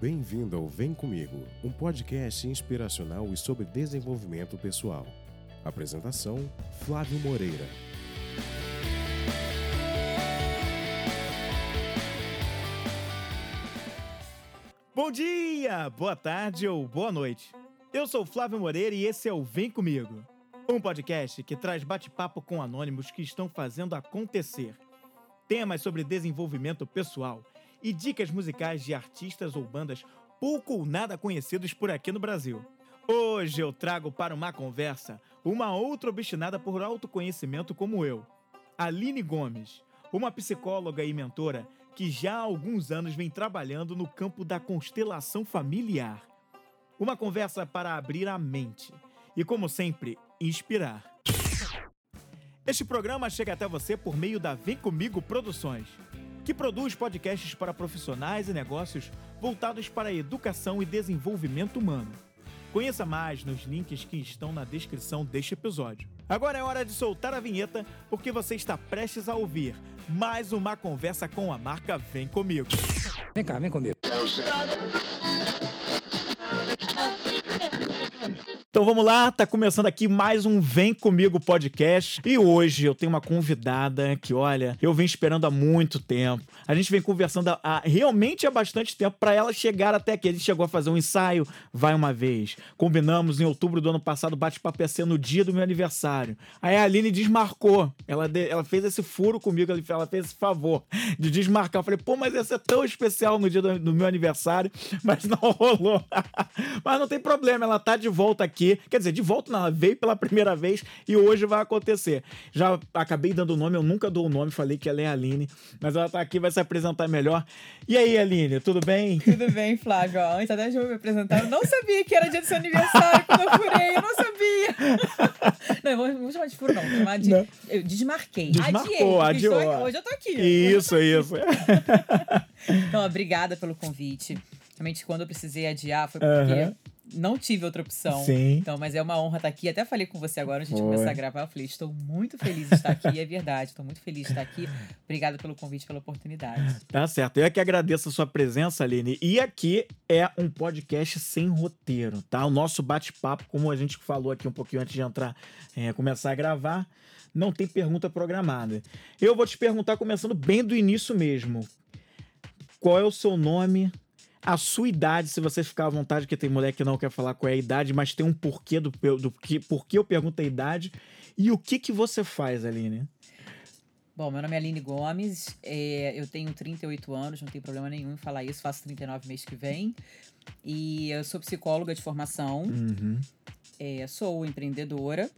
Bem-vindo ao Vem Comigo, um podcast inspiracional e sobre desenvolvimento pessoal. Apresentação: Flávio Moreira. Bom dia, boa tarde ou boa noite. Eu sou Flávio Moreira e esse é o Vem Comigo, um podcast que traz bate-papo com anônimos que estão fazendo acontecer. Temas sobre desenvolvimento pessoal e dicas musicais de artistas ou bandas pouco ou nada conhecidos por aqui no Brasil. Hoje eu trago para uma conversa uma outra obstinada por autoconhecimento como eu, Aline Gomes, uma psicóloga e mentora que já há alguns anos vem trabalhando no campo da constelação familiar. Uma conversa para abrir a mente e, como sempre, inspirar. Este programa chega até você por meio da Vem Comigo Produções que produz podcasts para profissionais e negócios voltados para a educação e desenvolvimento humano. Conheça mais nos links que estão na descrição deste episódio. Agora é hora de soltar a vinheta, porque você está prestes a ouvir mais uma conversa com a marca Vem Comigo. Vem cá, vem comigo. Então vamos lá, tá começando aqui mais um Vem Comigo podcast. E hoje eu tenho uma convidada que, olha, eu venho esperando há muito tempo. A gente vem conversando há, realmente há bastante tempo para ela chegar até aqui. A gente chegou a fazer um ensaio, vai uma vez. Combinamos em outubro do ano passado, bate-papo ser no dia do meu aniversário. Aí a Aline desmarcou. Ela, de, ela fez esse furo comigo, ela fez esse favor de desmarcar. Eu falei, pô, mas esse é tão especial no dia do, do meu aniversário, mas não rolou. mas não tem problema, ela tá de volta aqui aqui. Quer dizer, de volta, não, ela veio pela primeira vez e hoje vai acontecer. Já acabei dando o nome, eu nunca dou o nome, falei que ela é a Aline, mas ela tá aqui, vai se apresentar melhor. E aí, Aline, tudo bem? Tudo bem, Flávio. Antes até de eu me apresentar, eu não sabia que era dia do seu aniversário quando eu furei, eu não sabia. não, eu vou, vou chamar de furo, não, vou chamar de. Não. Eu desmarquei. Desmarcou, adiei. adiou. Hoje eu tô aqui. Isso, isso. então, obrigada pelo convite. Realmente, quando eu precisei adiar, foi porque. Uh -huh não tive outra opção. Sim. Então, mas é uma honra estar aqui. Até falei com você agora, antes de começar a gravar. Eu falei, estou muito feliz de estar aqui. é verdade, estou muito feliz de estar aqui. Obrigada pelo convite, pela oportunidade. Tá certo. Eu é que agradeço a sua presença, Aline. E aqui é um podcast sem roteiro, tá? O nosso bate-papo, como a gente falou aqui um pouquinho antes de entrar, é, começar a gravar, não tem pergunta programada. Eu vou te perguntar, começando bem do início mesmo. Qual é o seu nome? A sua idade, se você ficar à vontade, porque tem mulher que não quer falar qual é a idade, mas tem um porquê do, do que, porquê eu pergunto a idade. E o que que você faz, Aline? Bom, meu nome é Aline Gomes, é, eu tenho 38 anos, não tem problema nenhum em falar isso, faço 39 mês que vem. E eu sou psicóloga de formação, uhum. é, sou empreendedora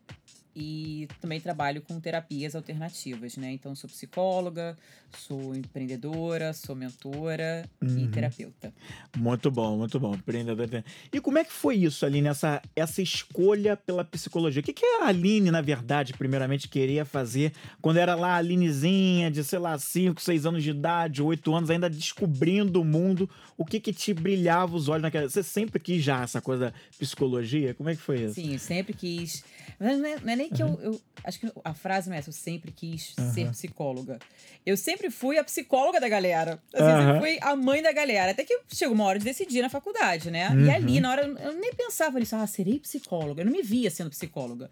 e também trabalho com terapias alternativas, né? Então, sou psicóloga, sou empreendedora, sou mentora uhum. e terapeuta. Muito bom, muito bom. Empreendedora. E como é que foi isso, Aline, essa, essa escolha pela psicologia? O que, que a Aline, na verdade, primeiramente queria fazer quando era lá a Alinezinha, de, sei lá, 5, 6 anos de idade, 8 anos, ainda descobrindo o mundo? O que que te brilhava os olhos naquela... Você sempre quis já essa coisa da psicologia? Como é que foi isso? Sim, sempre quis. Mas não é, não é nem que uhum. eu, eu, Acho que a frase não é essa, eu sempre quis uhum. ser psicóloga. Eu sempre fui a psicóloga da galera. Eu uhum. sempre fui a mãe da galera. Até que chegou uma hora de decidir na faculdade, né? Uhum. E ali, na hora, eu nem pensava nisso. Ah, serei psicóloga. Eu não me via sendo psicóloga.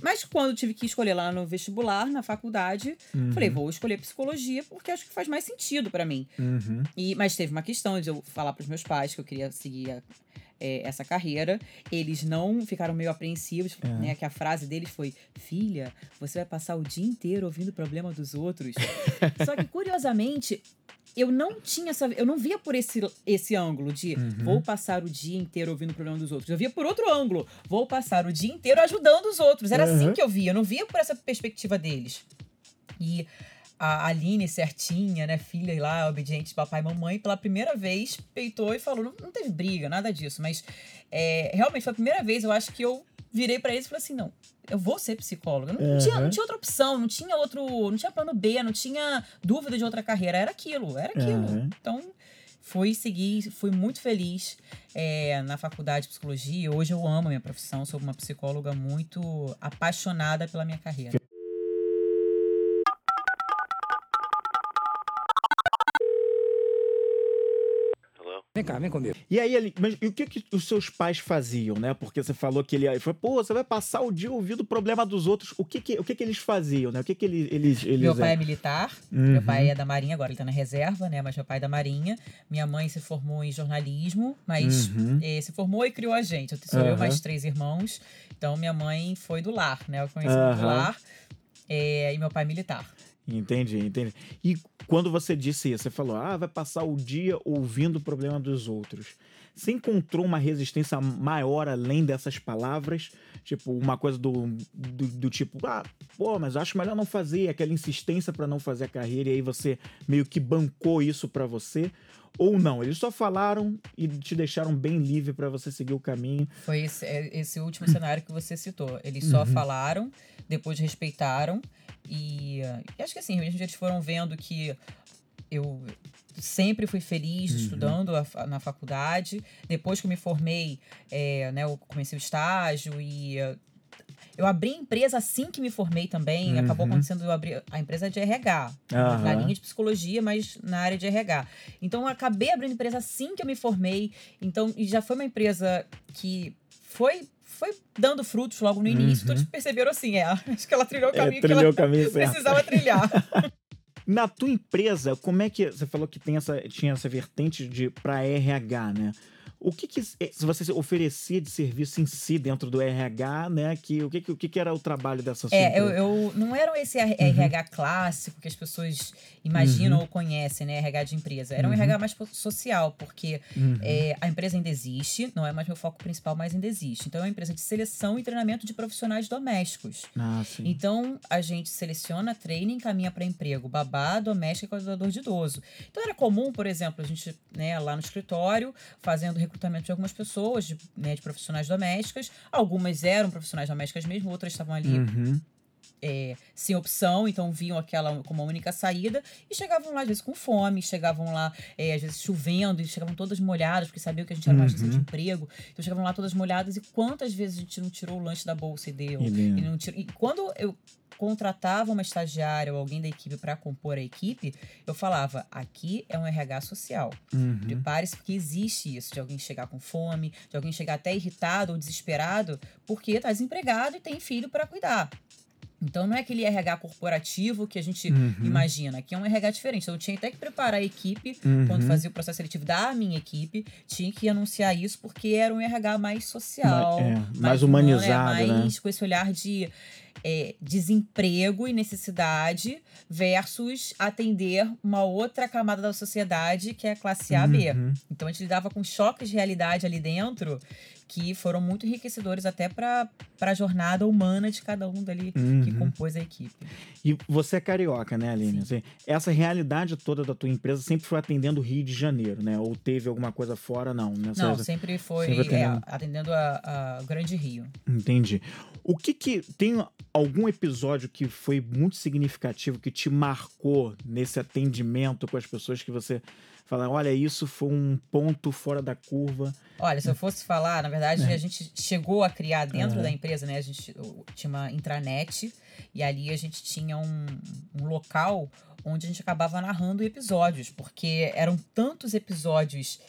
Mas quando tive que escolher lá no vestibular, na faculdade, falei, vou escolher psicologia porque acho que faz mais sentido para mim. Uhum. E, mas teve uma questão de eu falar pros meus pais que eu queria seguir a é, essa carreira. Eles não ficaram meio apreensivos, é. né? Que a frase deles foi: Filha, você vai passar o dia inteiro ouvindo o problema dos outros. Só que, curiosamente, eu não tinha essa. Eu não via por esse, esse ângulo de uhum. vou passar o dia inteiro ouvindo o problema dos outros. Eu via por outro ângulo. Vou passar o dia inteiro ajudando os outros. Era assim uhum. assim que eu via. Eu não via por essa perspectiva deles. E a Aline certinha, né, filha lá, obediente de papai e mamãe, pela primeira vez peitou e falou, não, não teve briga, nada disso, mas é, realmente foi a primeira vez, eu acho que eu virei para eles e falei assim, não, eu vou ser psicóloga. Não, uhum. tinha, não tinha outra opção, não tinha outro, não tinha plano B, não tinha dúvida de outra carreira, era aquilo, era aquilo. Uhum. Então, fui seguir, fui muito feliz é, na faculdade de psicologia. Hoje eu amo a minha profissão, sou uma psicóloga muito apaixonada pela minha carreira. Vem cá, vem comigo. E aí, ele, mas e o que, que os seus pais faziam, né? Porque você falou que ele ele falou, pô, você vai passar o dia ouvindo o problema dos outros. O que que, o que, que eles faziam, né? O que que eles... eles, eles Meu pai é? é militar, Uhum. meu pai é da Marinha, agora ele tá na reserva, né? Mas meu pai é da Marinha. Minha mãe se formou em jornalismo, mas Uhum. eh, se formou e criou a gente. Eu sou eu Aham. mais três irmãos. Então minha mãe foi do lar, né? Eu conheci Aham. do lar. eh, e meu pai é militar. Entendi, entendi. E quando você disse isso, você falou, ah, vai passar o dia ouvindo o problema dos outros. Você encontrou uma resistência maior além dessas palavras? Tipo, uma coisa do, do, do tipo, ah, pô, mas acho melhor não fazer, aquela insistência pra não fazer a carreira, e aí você meio que bancou isso pra você? Ou não? Eles só falaram e te deixaram bem livre pra você seguir o caminho. Foi esse, é, esse último cenário que você citou. Eles só Uhum. falaram, depois respeitaram. E, e acho que assim, eles foram vendo que eu sempre fui feliz Uhum. estudando a na faculdade. Depois que eu me formei, eh, né, eu comecei o estágio e eu abri empresa assim que me formei também. Acabou Uhum. acontecendo eu abri a empresa de RH, na Aham. linha de psicologia, mas na área de RH. Então eu acabei abrindo empresa assim que eu me formei. Então, e já foi uma empresa que foi foi dando frutos logo no início. Uhum. eles perceberam assim, é, acho que ela trilhou o É, caminho que trilhou ela o caminho certo. precisava trilhar. Na tua empresa, como é que você falou que tem essa, tinha essa vertente de para RH, né? O que, que se você oferecia de serviço em si dentro do RH, né? Que, o que, que- o que, era o trabalho dessa sua É, eu, eu não era esse RH clássico que as pessoas imaginam ou conhecem, né? RH de empresa. Era um Uhum. RH mais social, porque Uhum. é, a empresa ainda existe, não é mais meu foco principal, mas ainda existe. Então é uma empresa de seleção e treinamento de profissionais domésticos. Ah, sim. Então, a gente seleciona, treina e encaminha para emprego babá, doméstico e cuidador de idoso. Então, era comum, por exemplo, a gente, né, lá no escritório, fazendo recrutamento de algumas pessoas, de, né, de profissionais domésticas. Algumas eram profissionais domésticas mesmo, outras estavam ali Uhum. é, sem opção, então viam aquela como a única saída e chegavam lá, às vezes, com fome, chegavam lá, é, às vezes, chovendo, e chegavam todas molhadas, porque sabiam que a gente era uma agência de Uhum. emprego. Então, chegavam lá todas molhadas e quantas vezes a gente não tirou o lanche da bolsa e deu? E. E, não tira- e quando eu contratava uma estagiária ou alguém da equipe para compor a equipe, eu falava: aqui é um RH social. Uhum. Prepare-se, porque existe isso, de alguém chegar com fome, de alguém chegar até irritado ou desesperado, porque está desempregado e tem filho para cuidar. Então não é aquele RH corporativo que a gente Uhum. imagina, aqui é um RH diferente. Então eu tinha até que preparar a equipe, Uhum. quando fazia o processo seletivo da minha equipe, tinha que anunciar isso porque era um RH mais social, Ma- é, mais humano, é, humanizado, né? mais com esse olhar de é, desemprego e necessidade versus atender uma outra camada da sociedade que é a classe A, B. Uhum. Então a gente lidava com choques de realidade ali dentro que foram muito enriquecedores até para a jornada humana de cada um dali que Uhum. compôs a equipe. E você é carioca, né, Aline? Assim, essa realidade toda da tua empresa sempre foi atendendo o Rio de Janeiro, né? Ou teve alguma coisa fora, não? Nessa... Não, sempre foi sempre é, atendendo. atendendo a, a Grande Rio. Entendi. O que que tem algum episódio que foi muito significativo que te marcou nesse atendimento com as pessoas que você fala, olha, isso foi um ponto fora da curva. Olha, se eu fosse falar, na verdade, É. a gente chegou a criar dentro Aham. da empresa, né? A gente tinha uma intranet e ali a gente tinha um, um local onde a gente acabava narrando episódios, porque eram tantos episódios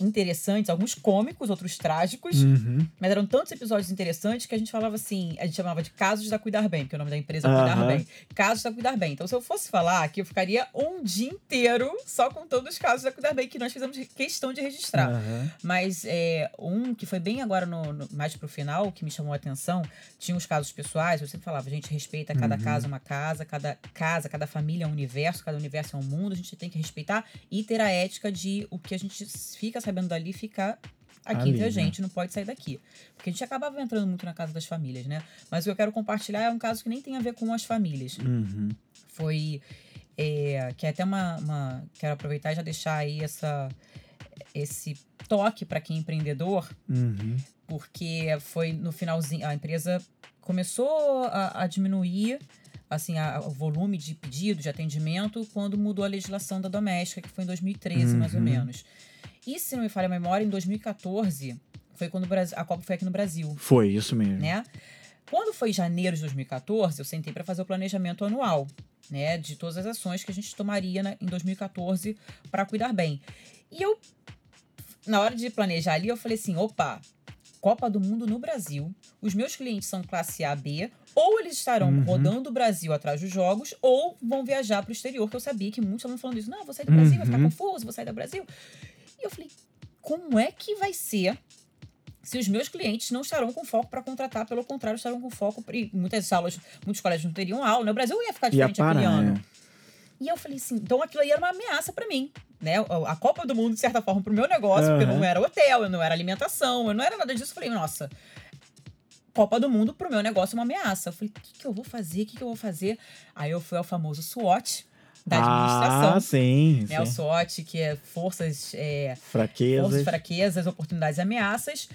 interessantes, alguns cômicos, outros trágicos, Uhum. mas eram tantos episódios interessantes que a gente falava assim, a gente chamava de casos da Cuidar Bem, porque o nome da empresa é Cuidar Aham. Bem. Casos da Cuidar Bem. Então, se eu fosse falar aqui, eu ficaria um dia inteiro só contando os casos da Cuidar Bem que nós fizemos questão de registrar. Aham. Mas é, um que foi bem agora, no, no- mais pro final, que me chamou a atenção, tinha os casos pessoais. Eu sempre falava, a gente respeita cada Uhum. casa é uma casa, cada casa, cada família é um universo, cada universo é um mundo. A gente tem que respeitar e ter a ética de o que a gente fica sabendo dali ficar aqui Ali, entre a né? gente, não pode sair daqui. Porque a gente acabava entrando muito na casa das famílias, né? Mas o que eu quero compartilhar é um caso que nem tem a ver com as famílias Uhum. foi é, que é até uma, uma- quero aproveitar e já deixar aí essa esse toque para quem é empreendedor Uhum. porque foi no finalzinho a empresa começou a, a diminuir assim a- o volume de pedido de atendimento quando mudou a legislação da doméstica que foi em 2013 mais ou Uhum. menos e se não me falha a memória em 2014 foi quando a Copa foi aqui no Brasil Foi isso mesmo. né? Quando foi janeiro de 2014, eu sentei para fazer o planejamento anual, né, de todas as ações que a gente tomaria na- em 2014 para cuidar bem. E eu na hora de planejar ali, eu falei assim: opa, Copa do Mundo no Brasil. Os meus clientes são classe A, B, ou eles estarão Uhum. rodando o Brasil atrás dos jogos, ou vão viajar para o exterior, que eu sabia que muitos estavam falando isso. Não, vou sair do Brasil, vai ficar Uhum. confuso, vou sair do Brasil. E eu falei, como é que vai ser se os meus clientes não estarão com foco para contratar, pelo contrário, estarão com foco. E muitas salas, muitos colégios não teriam aula, né? O Brasil ia ficar Ia diferente aquele parar, ano. né? E eu falei assim, então aquilo aí era uma ameaça pra mim, né? A Copa do Mundo, de certa forma, pro meu negócio, porque Aham. não era hotel, eu não era alimentação, eu não era nada disso. Eu falei, nossa, Copa do Mundo pro meu negócio é uma ameaça. Eu falei, o que, que eu vou fazer? O que, que eu vou fazer? Aí eu fui ao famoso SWOT da administração. Ah, sim. né? O. SWOT, que é forças, é, Fraquezas. forças, fraquezas, oportunidades e ameaças.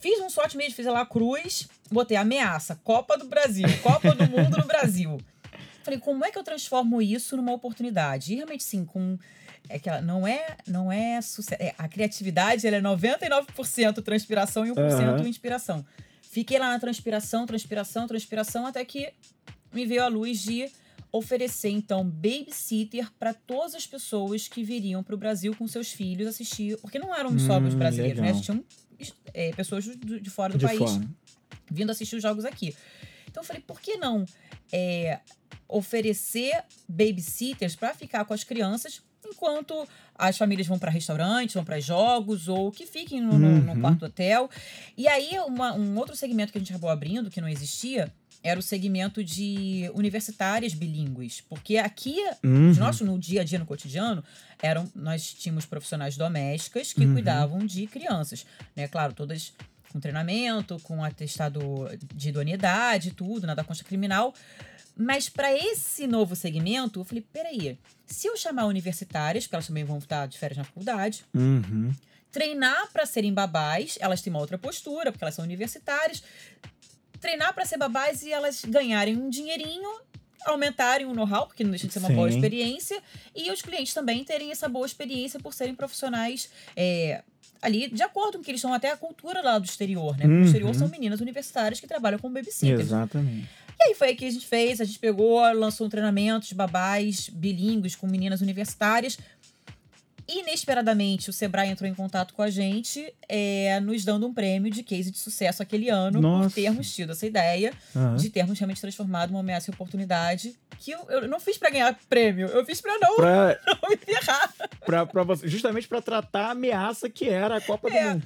Fiz um SWOT mesmo, fiz lá a cruz, botei ameaça, Copa do Brasil, Copa do Mundo no Brasil. Falei, como é que eu transformo isso numa oportunidade? E realmente, sim, com. É que ela não é, não é sucesso. é, a criatividade ela é 99% transpiração e 1% Aham. inspiração. Fiquei lá na transpiração, transpiração, transpiração, até que me veio a luz de oferecer, então, babysitter para todas as pessoas que viriam para o Brasil com seus filhos assistir. Porque não eram só os Hum, brasileiros, né? legal. Tinham é, pessoas do- de fora do de país fora. vindo assistir os jogos aqui. Então eu falei, por que não é, oferecer babysitters para ficar com as crianças enquanto as famílias vão para restaurantes, vão para jogos ou que fiquem no, no- no Uhum. quarto hotel. E aí uma- um outro segmento que a gente acabou abrindo que não existia era o segmento de universitárias bilíngues, porque aqui Uhum. os nossos, no dia a dia, no cotidiano, eram, nós tínhamos profissionais domésticas que Uhum. cuidavam de crianças. Né? Claro, todas com treinamento, com atestado de idoneidade, tudo, nada consta criminal. Mas para esse novo segmento, eu falei: peraí, se eu chamar universitárias, porque elas também vão estar de férias na faculdade, Uhum. treinar para serem babás, elas têm uma outra postura, porque elas são universitárias. Treinar para ser babás e elas ganharem um dinheirinho, aumentarem o know-how, porque não deixa de ser uma boa Sim. experiência, e os clientes também terem essa boa experiência por serem profissionais é, ali, de acordo com que eles são até a cultura lá do exterior, né? Uhum. No exterior são meninas universitárias que trabalham com babysitter. Exatamente. E aí foi aí que a gente fez, a gente pegou, lançou um treinamento de babás bilíngues com meninas universitárias. Inesperadamente, o Sebrae entrou em contato com a gente, é, nos dando um prêmio de case de sucesso aquele ano, Nossa. por termos tido essa ideia Aham. de termos realmente transformado uma ameaça em oportunidade. Que eu, eu não fiz pra ganhar prêmio, eu fiz pra não, Pra, não me ferrar. pra, pra você, justamente pra tratar a ameaça que era a Copa do É. Mundo.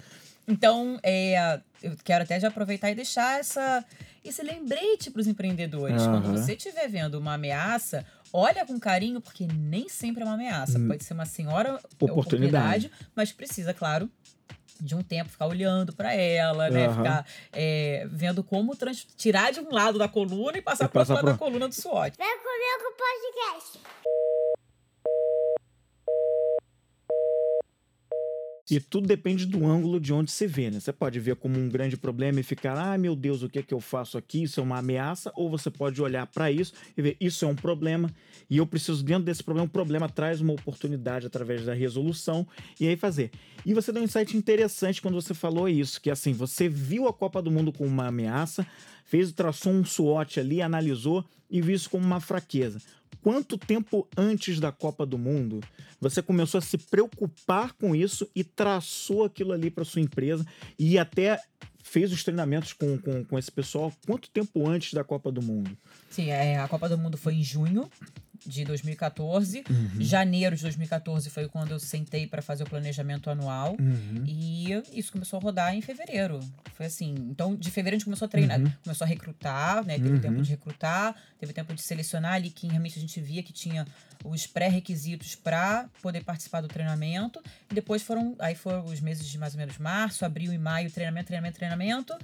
Então, é, eu quero até já aproveitar e deixar essa, esse lembrete para os empreendedores. Aham. Quando você estiver vendo uma ameaça, olha com carinho, porque nem sempre é uma ameaça. Hum. Pode ser uma senhora Oportunidade. oportunidade, mas precisa, claro, de um tempo ficar olhando para ela, né? Aham. Ficar é, vendo como trans- tirar de um lado da coluna e passar E para outro lado pro- da coluna do SWOT. Vem comigo podcast. E tudo depende do ângulo de onde você vê, né? Você pode ver como um grande problema e ficar, ah, meu Deus, o que é que eu faço aqui? Isso é uma ameaça. Ou você pode olhar para isso e ver, isso é um problema e eu preciso, dentro desse problema, o problema traz uma oportunidade através da resolução e aí fazer. E você deu um insight interessante quando você falou isso, que assim, você viu a Copa do Mundo como uma ameaça, fez, traçou um SWOT ali, analisou e viu isso como uma fraqueza. Quanto tempo antes da Copa do Mundo você começou a se preocupar com isso e traçou aquilo ali para sua empresa e até fez os treinamentos com, com, com esse pessoal? Quanto tempo antes da Copa do Mundo? Sim, é, a Copa do Mundo foi em junho de 2014. Uhum. Janeiro de 2014 foi quando eu sentei para fazer o planejamento anual. Uhum. E isso começou a rodar em fevereiro. Foi assim. Então, de fevereiro a gente começou a treinar, Uhum. começou a recrutar, né? Teve Uhum. tempo de recrutar, teve tempo de selecionar ali quem realmente a gente via que tinha os pré-requisitos para poder participar do treinamento. E depois foram, aí foram os meses de mais ou menos março, abril e maio, treinamento, treinamento, treinamento,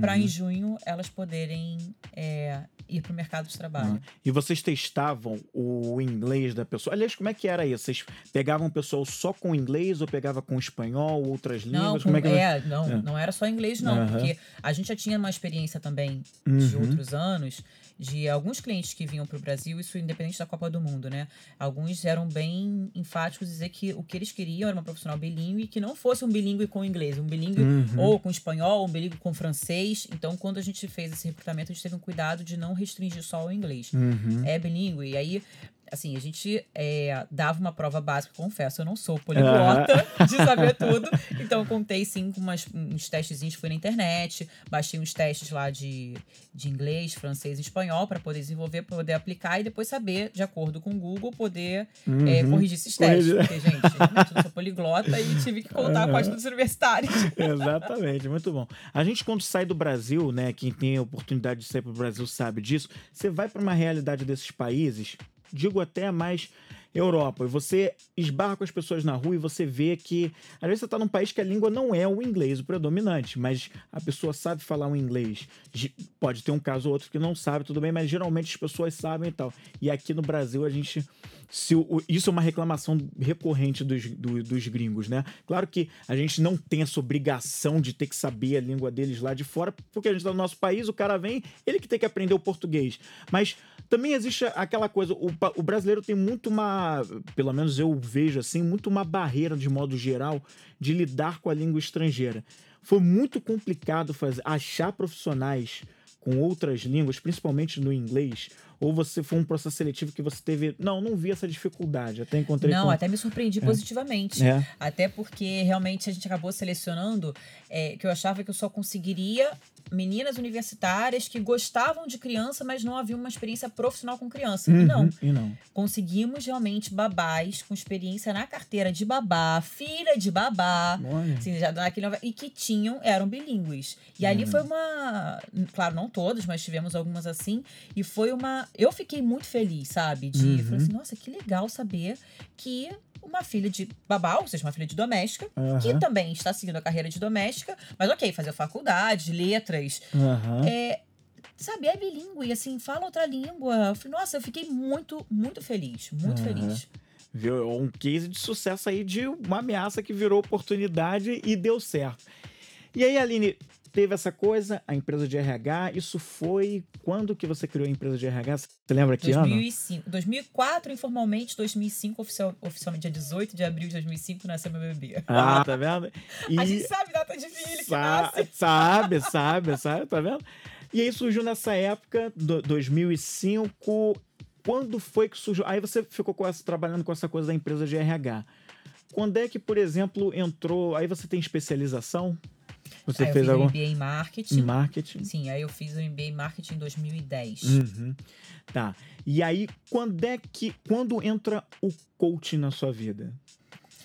para Uhum. em junho elas poderem é, ir para o mercado de trabalho. E vocês testavam o inglês da pessoa? Aliás, como é que era isso? Vocês pegavam o pessoal só com inglês ou pegava com espanhol, outras Não, línguas? com- como é que é, não, É. não era só inglês, não, Aham. porque a gente já tinha uma experiência também de Uhum. outros anos, de alguns clientes que vinham para o Brasil, isso independente da Copa do Mundo, né? Alguns eram bem enfáticos dizer que o que eles queriam era uma profissional bilíngue que não fosse um bilíngue com inglês, um bilíngue Uhum. ou com espanhol, um bilíngue com francês. Então, quando a gente fez esse recrutamento, a gente teve um cuidado de não restringir só ao inglês Uhum. é bilíngue. E aí, assim, a gente é, dava uma prova básica, confesso, eu não sou poliglota de saber tudo. Então, eu contei sim com umas, uns testezinhos, fui na internet, baixei uns testes lá de, de inglês, francês e espanhol para poder desenvolver, para poder aplicar e depois saber, de acordo com o Google, poder Uhum. é, corrigir esses testes. Corrigir. Porque, gente, realmente, eu não sou poliglota e tive que contar com a ajuda dos universitários. Exatamente, muito bom. A gente, quando sai do Brasil, né? Quem tem a oportunidade de sair para o Brasil sabe disso. Você vai para uma realidade desses países, digo até mais Europa, você esbarra com as pessoas na rua e você vê que, às vezes, você está num país que a língua não é o inglês o predominante, mas a pessoa sabe falar um inglês. Pode ter um caso ou outro que não sabe, tudo bem, mas geralmente as pessoas sabem e tal. E aqui no Brasil, a gente se o- isso é uma reclamação recorrente dos, do- dos gringos, né? Claro que a gente não tem essa obrigação de ter que saber a língua deles lá de fora, porque a gente tá no nosso país, o cara vem, ele que tem que aprender o português. Mas também existe aquela coisa, o, o brasileiro tem muito uma, pelo menos eu vejo assim, muito uma barreira de modo geral de lidar com a língua estrangeira. Foi muito complicado fazer, achar profissionais com outras línguas, principalmente no inglês, ou você foi um processo seletivo que você teve. Não, não vi essa dificuldade. Até encontrei. Não, com... até me surpreendi positivamente. É. Até porque realmente a gente acabou selecionando é, que eu achava que eu só conseguiria meninas universitárias que gostavam de criança, mas não haviam uma experiência profissional com criança. E não. Uhum, E não. Conseguimos realmente babás com experiência na carteira de babá, filha de babá. Assim, já naquele, e que tinham, eram bilíngues. E ali foi uma. Claro, não todas, mas tivemos algumas assim. E foi uma. Eu fiquei muito feliz, sabe? De. Uhum. Falei assim, nossa, que legal saber que uma filha de babá, ou seja, uma filha de doméstica, que Aham. também está seguindo a carreira de doméstica, mas ok, fazer faculdade, letras, Aham. é, sabe, é bilíngue, assim, fala outra língua. Eu falei, nossa, eu fiquei muito, muito feliz, muito feliz. Viu? Um case de sucesso aí de uma ameaça que virou oportunidade e deu certo. E aí, Aline, teve essa coisa, a empresa de RH, isso foi quando que você criou a empresa de RH? Você lembra que ano? 2005, 2004 informalmente, 2005 oficial, oficialmente dia 18 de abril de 2005 nasceu meu bebê. Ah, tá vendo? E A gente sabe data de filho que sa- nasce. sabe, sabe, sabe, tá vendo? E aí surgiu nessa época, do, 2005, quando foi que surgiu? Aí você ficou com essa, trabalhando com essa coisa da empresa de RH. Quando é que, por exemplo, entrou. Aí você tem especialização? Você Aí eu fez fiz um algum MBA em marketing. em marketing? Sim, aí eu fiz o MBA em marketing em 2010. Uhum. Tá. E aí, quando é que. Quando entra o coaching na sua vida?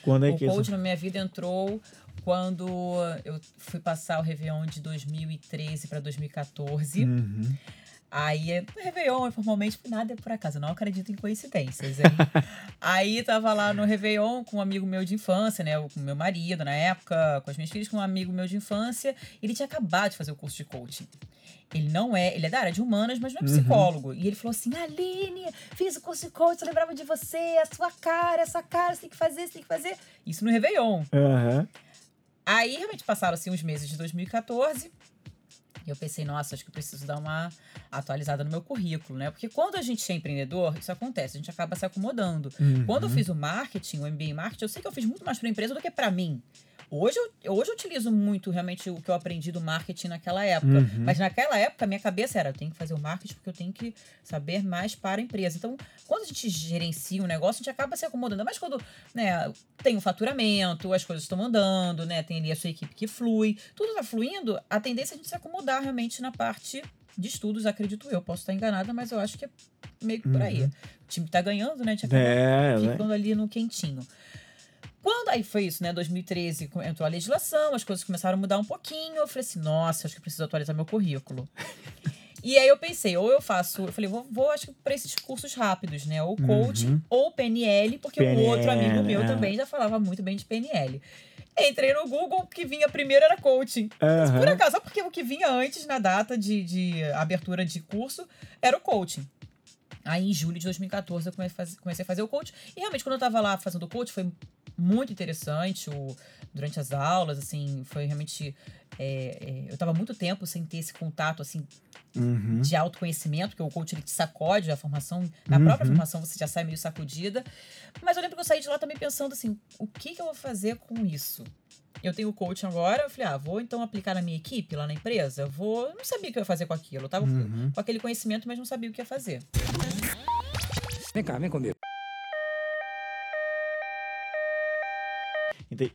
Quando é o que coach isso... na minha vida entrou quando eu fui passar o Réveillon de 2013 para 2014. Uhum. Aí, no Réveillon, informalmente, nada é por acaso, eu não acredito em coincidências, hein? Aí tava lá no Réveillon com um amigo meu de infância, né? Com meu marido na época, com as minhas filhas, com um amigo meu de infância. Ele tinha acabado de fazer o curso de coaching. Ele não é, ele é da área de humanas, mas não é psicólogo. E ele falou assim: Aline, fiz o curso de coaching, eu lembrava de você, a sua cara, essa cara, você tem que fazer, você tem que fazer. Isso no Réveillon. Aham. Aí realmente passaram assim uns meses de 2014. Eu pensei, nossa, acho que eu preciso dar uma atualizada no meu currículo, né? Porque quando a gente é empreendedor, isso acontece, a gente acaba se acomodando. Uhum. Quando eu fiz o marketing, o MBA em marketing, eu sei que eu fiz muito mais para a empresa do que para mim. Hoje eu, hoje eu utilizo muito realmente o que eu aprendi do marketing naquela época. Uhum. Mas naquela época, minha cabeça era: eu tenho que fazer o marketing porque eu tenho que saber mais para a empresa. Então, quando a gente gerencia um negócio, a gente acaba se acomodando. Mas quando né, tem o faturamento, as coisas estão andando, né, tem ali a sua equipe que flui, tudo está fluindo, a tendência é a gente se acomodar realmente na parte de estudos, acredito eu. Posso estar enganada, mas eu acho que é meio que por aí. O time tá ganhando, né? A gente acaba Uhum. É, né? ficando ali no quentinho. Quando aí foi isso, né? 2013 com- entrou a legislação, as coisas começaram a mudar um pouquinho. Eu falei assim, nossa, acho que preciso atualizar meu currículo. e aí eu pensei, ou eu faço, eu falei, vou, vou acho que para esses cursos rápidos, né? Ou coaching Uhum. ou PNL, porque o outro amigo PNL, meu é. também já falava muito bem de PNL. Entrei no Google, o que vinha primeiro era coaching. Mas Por acaso, só porque o que vinha antes na data de, de abertura de curso era o coaching. Aí, em julho de 2014, eu comecei a fazer, comecei a fazer o coach. E realmente, quando eu tava lá fazendo o coach, foi muito interessante. O, durante as aulas, assim, foi realmente. é, é, eu tava muito tempo sem ter esse contato, assim, Uhum. de autoconhecimento, porque o coach ele te sacode a formação, na própria formação você já sai meio sacudida. Mas eu lembro que eu saí de lá também pensando assim, o que, que eu vou fazer com isso? Eu tenho coaching agora, eu falei, ah, vou então aplicar na minha equipe lá na empresa? Eu Vou. eu Não sabia o que eu ia fazer com aquilo. Eu tava com- Uhum. com aquele conhecimento, mas não sabia o que ia fazer. Vem cá, vem comigo.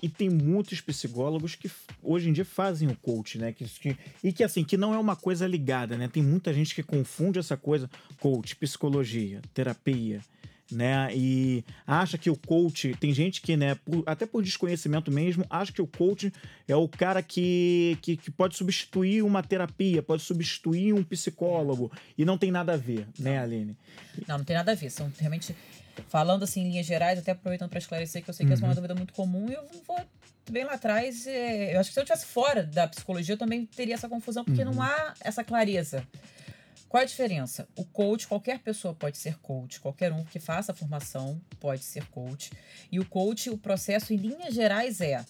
E tem muitos psicólogos que hoje em dia fazem o coach, né? Que, que, e que assim, que não é uma coisa ligada, né? Tem muita gente que confunde essa coisa, coach, psicologia, terapia, né? E acha que o coach, tem gente que, né, por, até por desconhecimento mesmo, acha que o coach é o cara que, que, que, pode substituir uma terapia, pode substituir um psicólogo, e não tem nada a ver, né, Aline? Não, não tem nada a ver, são realmente falando assim em linhas gerais, até aproveitando para esclarecer que eu sei que uhum. essa é uma uhum. dúvida muito comum e eu vou bem lá atrás, é, eu acho que se eu estivesse fora da psicologia eu também teria essa confusão porque uhum. não há essa clareza. Qual é a diferença? O coach, qualquer pessoa pode ser coach, qualquer um que faça a formação pode ser coach. E o coach, o processo em linhas gerais é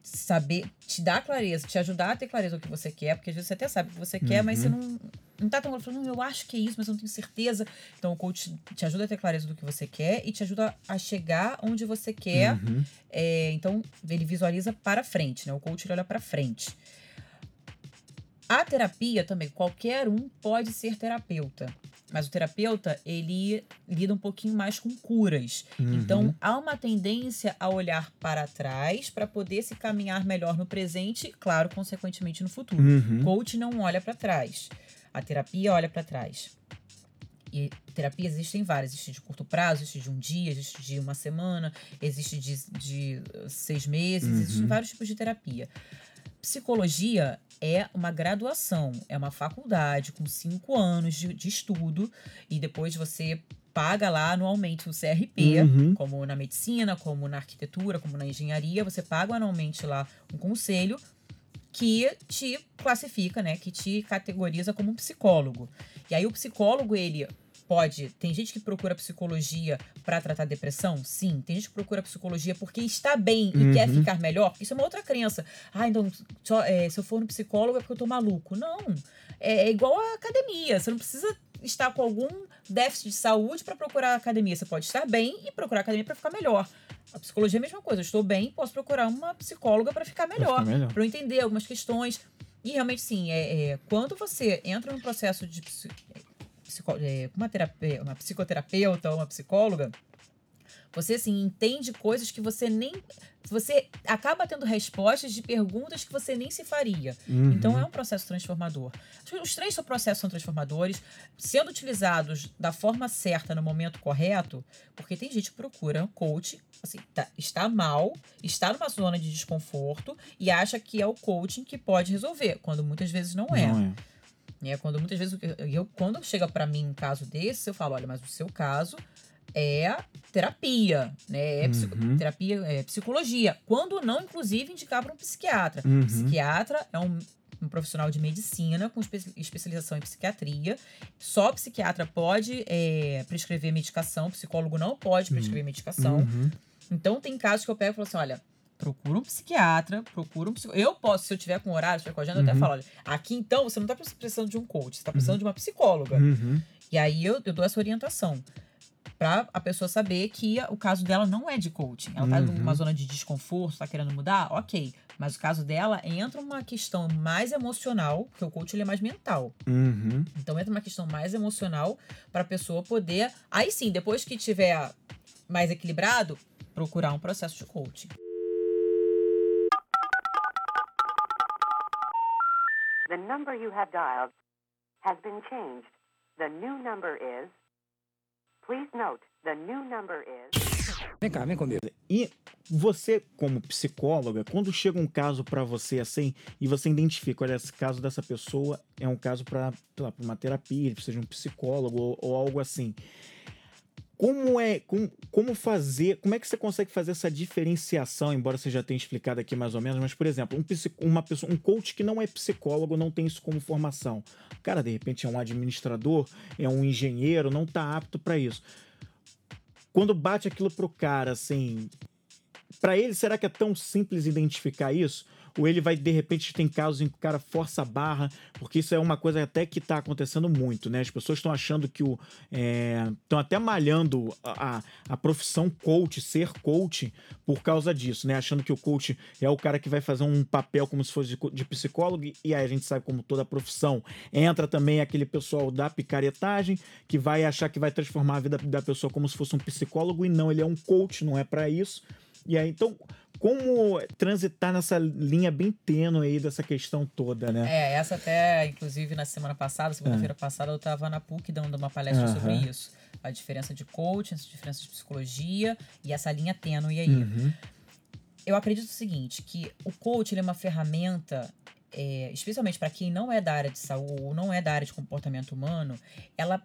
saber, te dar clareza, te ajudar a ter clareza do que você quer, porque às vezes você até sabe o que você quer, mas você uhum. não, não tá tão falando, eu acho que é isso, mas eu não tenho certeza. Então o coach te ajuda a ter clareza do que você quer e te ajuda a chegar onde você quer. Uhum. É, então ele visualiza para frente, né? O coach olha para frente. A terapia também, qualquer um pode ser terapeuta. Mas o terapeuta, ele lida um pouquinho mais com curas. Uhum. Então, há uma tendência a olhar para trás para poder se caminhar melhor no presente, claro, consequentemente no futuro. Uhum. Coach não olha para trás. A terapia olha para trás. E terapias existem várias. Existe de curto prazo, existe de um dia, existe de uma semana, existe de, de seis meses, uhum. existem vários tipos de terapia. Psicologia é uma graduação, é uma faculdade com cinco anos de, de estudo e depois você paga lá anualmente o CRP, uhum. como na medicina, como na arquitetura, como na engenharia, você paga anualmente lá um conselho que te classifica, né, que te categoriza como um psicólogo. E aí o psicólogo, ele pode. Tem gente que procura psicologia para tratar depressão? Sim. Tem gente que procura psicologia porque está bem e uhum. quer ficar melhor? Isso é uma outra crença. Ah, então, só, é, se eu for no psicólogo é porque eu tô maluco. Não. É, é igual a academia. Você não precisa estar com algum déficit de saúde para procurar academia. Você pode estar bem e procurar academia para ficar melhor. A psicologia é a mesma coisa. Eu estou bem, posso procurar uma psicóloga para ficar melhor, para eu entender algumas questões. E realmente, sim, é, é, quando você entra num processo de é, uma, terapia, uma psicoterapeuta ou uma psicóloga, você assim entende coisas que você nem você acaba tendo respostas de perguntas que você nem se faria. Uhum. Então é um processo transformador. Os três processos são transformadores, sendo utilizados da forma certa no momento correto, porque tem gente que procura coach, assim, tá, está mal, está numa zona de desconforto e acha que é o coaching que pode resolver, quando muitas vezes não é. Não é. Né? Quando muitas vezes eu, quando chega para mim um caso desse, eu falo, olha, mas o seu caso é terapia, né? É uhum. terapia, é psicologia. Quando não, inclusive, indicar para um psiquiatra. Uhum. psiquiatra é um, um, profissional de medicina com espe especialização em psiquiatria. Só psiquiatra pode é, prescrever medicação, psicólogo não pode prescrever uhum. medicação. Então, tem casos que eu pego e falo assim: olha, procura um psiquiatra, procura um psicólogo. Eu posso, se eu tiver com horário, se tiver com agenda, uhum. eu até uhum. falo, olha, aqui então você não tá precisando de um coach, você tá precisando uhum. de uma psicóloga. Uhum. E aí eu, eu dou essa orientação para a pessoa saber que o caso dela não é de coaching. Ela tá numa uhum. zona de desconforto, tá querendo mudar, ok. Mas o caso dela entra uma questão mais emocional, porque o coaching é mais mental. Uhum. Então entra uma questão mais emocional para a pessoa poder, aí sim, depois que tiver mais equilibrado, procurar um processo de coaching. The number you have dialed has been changed. The new number is. Please note, the new number is. Vem cá, vem comigo. E você, como psicóloga, quando chega um caso para você assim e você identifica, olha, esse caso dessa pessoa é um caso para uma terapia, ele precisa de um psicólogo ou, ou algo assim como é como, fazer como é que você consegue fazer essa diferenciação embora você já tenha explicado aqui mais ou menos mas por exemplo um uma pessoa um coach que não é psicólogo não tem isso como formação. O cara de repente é um administrador é um engenheiro não está apto para isso. Quando bate aquilo pro cara assim para ele será que é tão simples identificar isso ou ele vai, de repente, tem casos em que o cara força a barra, porque isso é uma coisa até que está acontecendo muito, né? As pessoas estão achando que o. estão é, até malhando a, a profissão coach, ser coach, por causa disso, né? Achando que o coach é o cara que vai fazer um papel como se fosse de, psicólogo, e aí a gente sabe como toda profissão entra também aquele pessoal da picaretagem, que vai achar que vai transformar a vida da pessoa como se fosse um psicólogo, e não, ele é um coach, não é para isso. E aí, então, como transitar nessa linha bem tênue aí dessa questão toda, né? É, essa até, inclusive, na semana passada, segunda-feira é. passada, eu estava na PUC dando uma palestra uhum. sobre isso. A diferença de coaching, a diferença de psicologia e essa linha tênue aí. Uhum. Eu acredito o seguinte, que o coaching é uma ferramenta é, especialmente para quem não é da área de saúde ou não é da área de comportamento humano, ela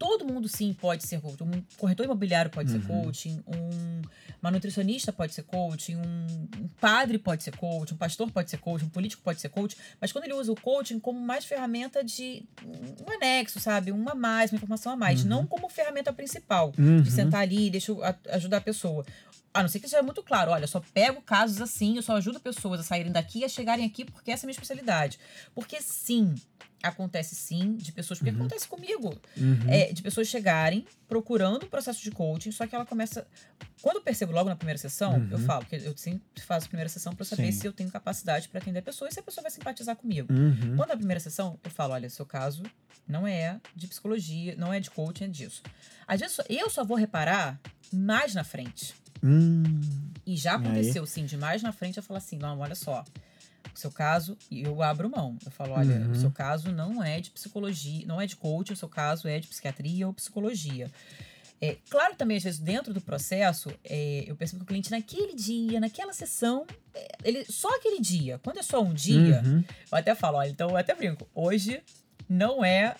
todo mundo sim pode ser coach. Um corretor imobiliário pode uhum. ser coaching, um, uma nutricionista pode ser coaching, um, um, padre pode ser coach, um pastor pode ser coach, um político pode ser coach, mas quando ele usa o coaching como mais ferramenta de um anexo, sabe? Uma a mais, uma informação a mais, uhum. não como ferramenta principal uhum. de sentar ali e deixa ajudar a pessoa. A não ser que seja muito claro, olha, só pego casos assim, eu só ajudo pessoas a saírem daqui e a chegarem aqui porque essa é a minha especialidade. Porque sim, acontece sim de pessoas, porque uhum. acontece comigo, uhum. é, de pessoas chegarem procurando o processo de coaching, só que ela começa. Quando eu percebo logo na primeira sessão, uhum. eu falo, que eu sempre faço a primeira sessão para saber sim. se eu tenho capacidade para atender a pessoa e se a pessoa vai simpatizar comigo. Uhum. Quando é a primeira sessão, eu falo, olha, seu caso não é de psicologia, não é de coaching, é disso. Às vezes eu só vou reparar mais na frente. Hum, e já aconteceu, sim, de mais na frente eu falo assim: não, olha só, o seu caso, e eu abro mão. Eu falo: olha, uhum. o seu caso não é de psicologia, não é de coaching, o seu caso é de psiquiatria ou psicologia. É, claro, também, às vezes, dentro do processo, é, eu percebo que o cliente, naquele dia, naquela sessão, é, ele só aquele dia. Quando é só um dia, uhum. eu até falo: olha, então eu até brinco, hoje não é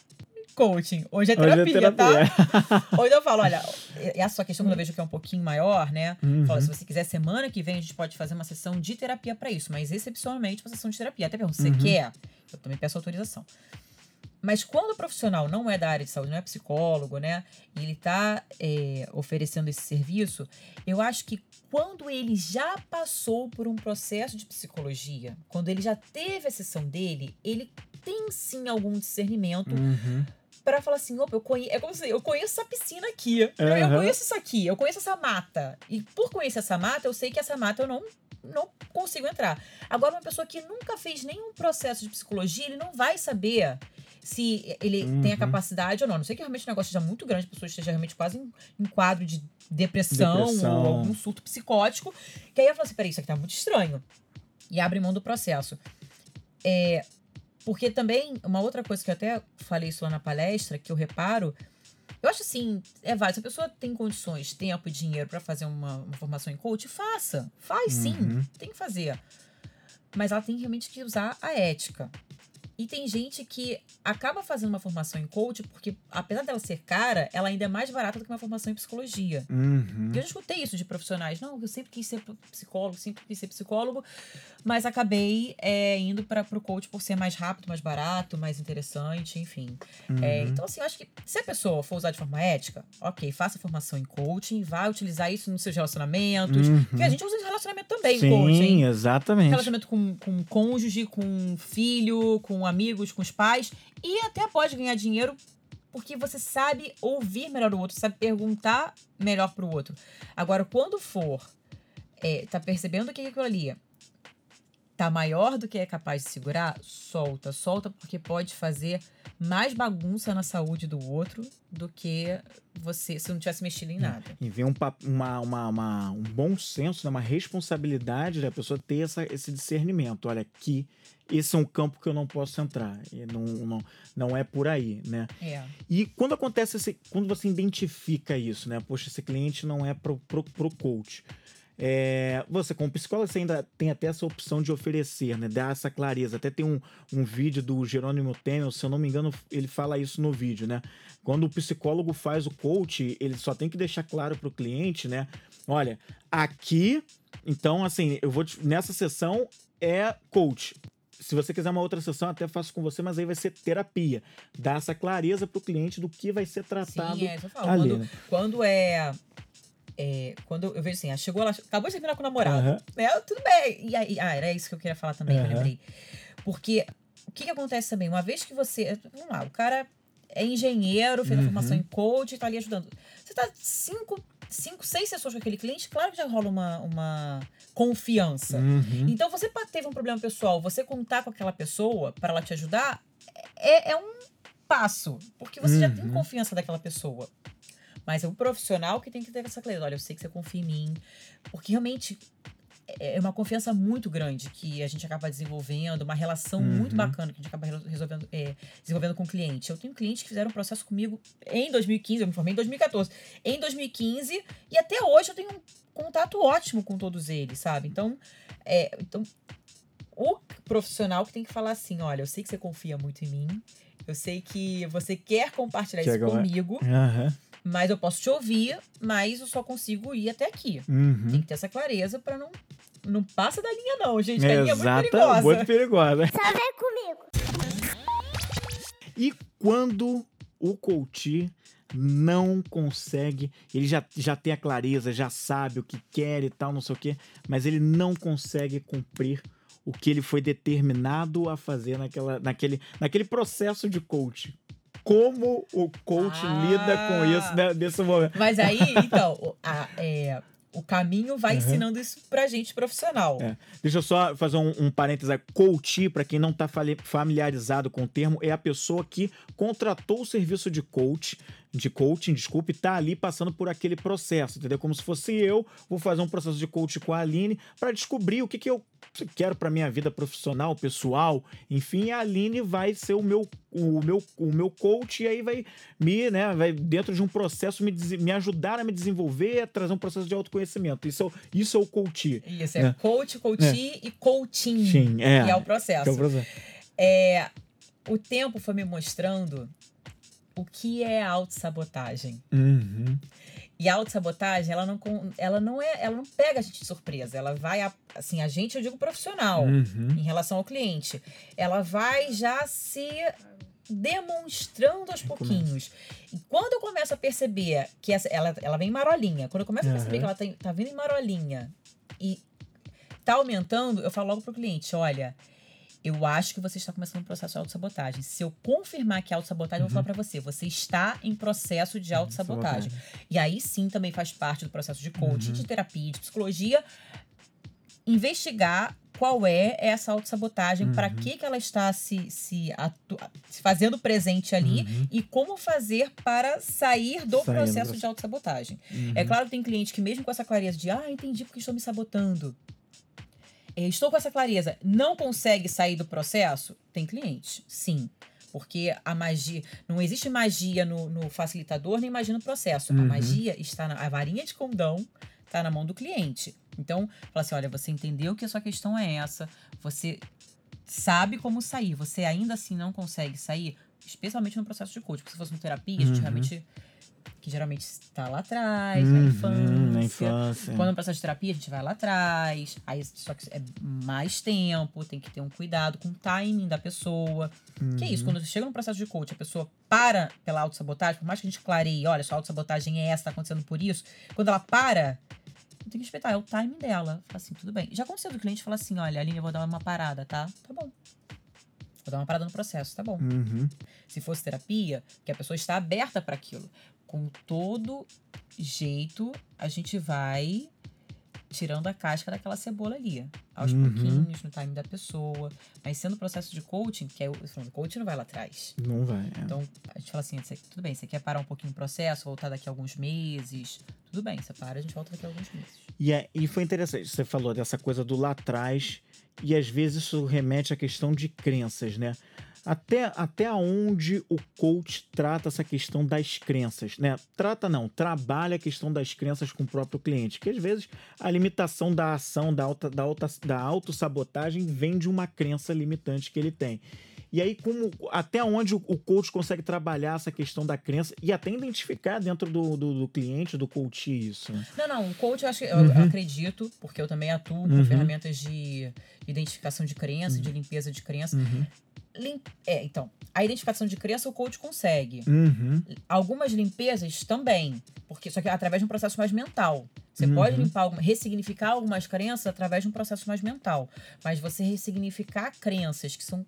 coaching, hoje é terapia, hoje é terapia. tá? Hoje eu falo, olha, essa sua questão quando eu vejo que é um pouquinho maior, né? Uhum. Falo, se você quiser semana que vem a gente pode fazer uma sessão de terapia para isso, mas excepcionalmente uma sessão de terapia. Até pergunto, você uhum. quer? Eu também peço autorização. Mas quando o profissional não é da área de saúde, não é psicólogo, né? E ele está é, oferecendo esse serviço, eu acho que quando ele já passou por um processo de psicologia, quando ele já teve a sessão dele, ele tem sim algum discernimento uhum para falar assim, opa, eu conheço, é como se eu conheço essa piscina aqui, uhum. eu conheço isso aqui, eu conheço essa mata. E por conhecer essa mata, eu sei que essa mata eu não não consigo entrar. Agora uma pessoa que nunca fez nenhum processo de psicologia, ele não vai saber se ele uhum. tem a capacidade ou não. Não sei que realmente o negócio seja muito grande, a pessoa esteja realmente quase em, em quadro de depressão, depressão, ou algum surto psicótico, que aí ela fala assim, peraí, isso aqui tá muito estranho. E abre mão do processo. É, porque também, uma outra coisa que eu até falei isso lá na palestra, que eu reparo, eu acho assim, é válido. Se a pessoa tem condições, tempo e dinheiro para fazer uma, uma, formação em coach, faça. Faz sim, uhum. tem que fazer. Mas ela tem realmente que usar a ética. E tem gente que acaba fazendo uma formação em coach porque, apesar dela ser cara, ela ainda é mais barata do que uma formação em psicologia. Uhum. Eu já escutei isso de profissionais. Não, eu sempre quis ser psicólogo, sempre quis ser psicólogo, mas acabei é, indo para o coach por ser mais rápido, mais barato, mais interessante, enfim. É, uhum. É, então, assim, eu acho que se a pessoa for usar de forma ética, ok, faça formação em coaching, vai utilizar isso nos seus relacionamentos. Uhum. Porque a gente usa em relacionamento também, Sim, coaching. Sim, exatamente. Relacionamento com, com cônjuge, com filho, com amigos, com os pais. E até pode ganhar dinheiro porque você sabe ouvir melhor o outro, sabe perguntar melhor pro outro. Agora, quando for, é, tá percebendo que aquilo ali tá maior do que é capaz de segurar, solta. Solta porque pode fazer mais bagunça na saúde do outro do que você se não tivesse mexido em é, nada. E vem um, uma, uma, uma, um bom senso, né, uma responsabilidade da pessoa ter essa, esse discernimento. Olha, aqui esse é um campo que eu não posso entrar. Não, não, não é por aí, né? É. E quando acontece esse, quando você identifica isso, né? Poxa, esse cliente não é pro, pro, pro coach. É, você, como psicólogo, você ainda tem até essa opção de oferecer, né? Dar essa clareza. Até tem um, um vídeo do Jerônimo Temel, se eu não me engano, ele fala isso no vídeo, né? Quando o psicólogo faz o coach, ele só tem que deixar claro para o cliente, né? Olha, aqui, então, assim, eu vou te, nessa sessão é coach. Se você quiser uma outra sessão, até faço com você, mas aí vai ser terapia. Dá essa clareza para o cliente do que vai ser tratado Sim, é, ali. Quando, né? quando é é, quando eu vejo assim, ah, chegou lá, acabou de terminar com o namorado, né? Tudo bem. E aí, ah, era isso que eu queria falar também, que eu lembrei. Porque o que, que acontece também? Uma vez que você. Vamos lá, o cara é engenheiro, fez a Uhum. formação em coach e tá ali ajudando. Você tá cinco, cinco, seis sessões com aquele cliente, claro que já rola uma, uma confiança. Uhum. Então, você teve um problema pessoal, você contar com aquela pessoa para ela te ajudar, é, é um passo. Porque você já tem Uhum. confiança daquela pessoa. Mas é o profissional que tem que ter essa clareza. Olha, eu sei que você confia em mim. Porque realmente é é uma confiança muito grande que a gente acaba desenvolvendo, uma relação muito Uhum. bacana que a gente acaba resolvendo, é, desenvolvendo com o cliente. Eu tenho clientes que fizeram um processo comigo em 2015, eu me formei em 2014. Em 2015, e até hoje eu tenho um contato ótimo com todos eles, sabe? Então, é, então o profissional que tem que falar assim: olha, eu sei que você confia muito em mim. Eu sei que você quer compartilhar Que isso comigo, Aham. Mas eu posso te ouvir, mas eu só consigo ir até aqui. Uhum. Tem que ter essa clareza pra não. Não passa da linha, não, gente. que a linha é muito perigosa. muito perigosa. Só vem comigo. E quando o coach não consegue, ele já, já tem a clareza, já sabe o que quer e tal, não sei o quê, mas ele não consegue cumprir o que ele foi determinado a fazer naquela, naquele, naquele processo de coach. Como o coach Ah. lida com isso né, nesse momento? Mas aí, então, o- a- é, o caminho vai Uhum. ensinando isso pra gente profissional. É. Deixa eu só fazer um, um parênteses. Coach, para quem não está familiarizado com o termo, é a pessoa que contratou o serviço de coach, de coaching, desculpe, tá ali passando por aquele processo, entendeu? Como se fosse eu, vou fazer um processo de coach com a Aline para descobrir o que, que eu quero para minha vida profissional, pessoal, enfim, a Aline vai ser o meu o meu, o meu coach e aí vai me, né, vai dentro de um processo me, me ajudar a me desenvolver, a trazer um processo de autoconhecimento. Isso é, o- isso é o coach. Isso, é, É. coach, coachee e coaching. Sim, é. Que é o processo. É o processo. É, o tempo foi me mostrando o que é autossabotagem. Uhum. E a autossabotagem, ela não, ela não é, ela não pega a gente de surpresa. Ela vai, a- assim, a gente, eu digo profissional, Uhum. em relação ao cliente. Ela vai já se demonstrando aos pouquinhos. E quando eu começo a perceber que essa, ela, ela vem em marolinha, quando eu começo a perceber que ela tá, tá vindo em marolinha e tá aumentando, eu falo logo pro cliente, olha, eu acho que você está começando um processo de autossabotagem. Se eu confirmar que é autossabotagem, eu vou falar pra você, você está em processo de autossabotagem. E aí sim também faz parte do processo de coaching, de terapia, de psicologia, investigar qual é essa autossabotagem, para que, que ela está se, se, atu- se fazendo presente ali Uhum. e como fazer para sair do Sair do processo processo. de autossabotagem. Uhum. É claro que tem cliente que, mesmo com essa clareza de, ah, entendi porque estou me sabotando. É, estou com essa clareza, não consegue sair do processo? Tem cliente, sim. Porque a magia. Não existe magia no, no facilitador, nem magia no processo. A Uhum. magia está na. A varinha de condão está na mão do cliente. Então, fala assim: olha, você entendeu que a sua questão é essa, você sabe como sair, você ainda assim não consegue sair, especialmente no processo de coaching. Porque se fosse uma terapia, a gente Uhum. realmente. Que geralmente está lá atrás, na Uhum, infância. Na infância. Quando é um processo de terapia, a gente vai lá atrás. Aí, só que é mais tempo, tem que ter um cuidado com o timing da pessoa. Que é Uhum. isso, quando chega no processo de coach, a pessoa para pela autossabotagem, por mais que a gente clareie, olha, sua autossabotagem é essa, tá acontecendo por isso. Quando ela para, tem que respeitar, é o timing dela. Fala assim, tudo bem. Já aconteceu do cliente falar assim: olha, Aline, eu vou dar uma parada, tá? Tá bom. Vou dar uma parada no processo, tá bom. Uhum. Se fosse terapia, que a pessoa está aberta para aquilo. Com todo jeito, a gente vai tirando a casca daquela cebola ali. Aos Uhum. pouquinhos, no time da pessoa. Mas sendo processo de coaching, que é o falando, coaching não vai lá atrás. Não vai. é. Então, a gente fala assim, tudo bem, você quer parar um pouquinho o processo, voltar daqui a alguns meses. Tudo bem, você para, a gente volta daqui a alguns meses. E, é, e foi interessante, você falou dessa coisa do lá atrás, e às vezes isso remete à questão de crenças, né? Até, até onde o coach trata essa questão das crenças, né? Trata não, trabalha a questão das crenças com o próprio cliente, que às vezes a limitação da ação, da, alta, da, alta, da autossabotagem vem de uma crença limitante que ele tem. E aí, como até onde o coach consegue trabalhar essa questão da crença e até identificar dentro do, do, do cliente, do coach, isso, né? Não, não, o coach eu acho que eu, eu acredito, porque eu também atuo com Uhum. ferramentas de identificação de crença, de limpeza de crença. Lim- é, então, a identificação de crença o coach consegue. Uhum. Algumas limpezas também, porque só que através de um processo mais mental. Você Uhum. pode limpar, ressignificar algumas crenças através de um processo mais mental. Mas você ressignificar crenças que são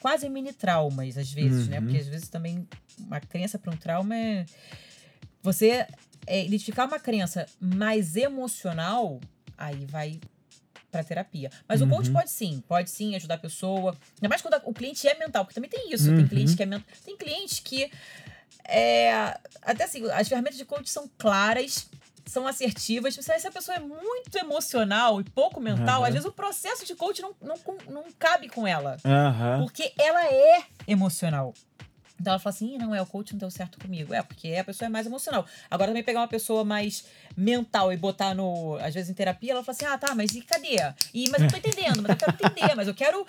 quase mini traumas, às vezes, né? Uhum. Porque às vezes também uma crença para um trauma é. Você é, identificar uma crença mais emocional, aí vai para terapia. Mas o coach Uhum. pode sim, pode sim ajudar a pessoa. Ainda mais quando a- o cliente é mental, porque também tem isso. Uhum. Tem cliente que é mental. Tem cliente que. É, até assim, as ferramentas de coach são claras, são assertivas. Se essa pessoa é muito emocional e pouco mental, Aham. às vezes o processo de coach não, não, não cabe com ela. Porque ela é emocional. Então ela fala assim, "Ih, não é, o coach não deu certo comigo. É, porque a pessoa é mais emocional. Agora também pegar uma pessoa mais mental e botar no. Às vezes em terapia, ela fala assim, ah, tá, mas e cadê? E, mas eu tô entendendo, mas eu quero entender, mas eu quero.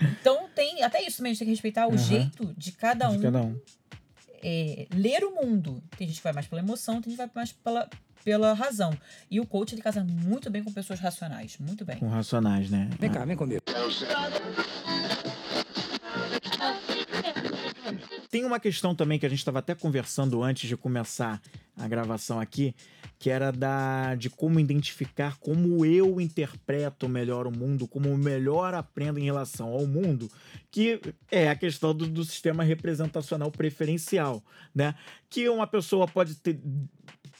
Então tem. Até isso também, a gente tem que respeitar o Aham. jeito de cada um, De cada um. é, ler o mundo. Tem gente que vai mais pela emoção, tem gente que vai mais pela, pela razão. E o coach ele casa muito bem com pessoas racionais. Muito bem. Com racionais, né? Vem cá, vem comigo. Tem uma questão também que a gente estava até conversando antes de começar a gravação aqui, que era da de como identificar como eu interpreto melhor o mundo, como melhor aprendo em relação ao mundo, que é a questão do, do sistema representacional preferencial, né? Que uma pessoa pode ter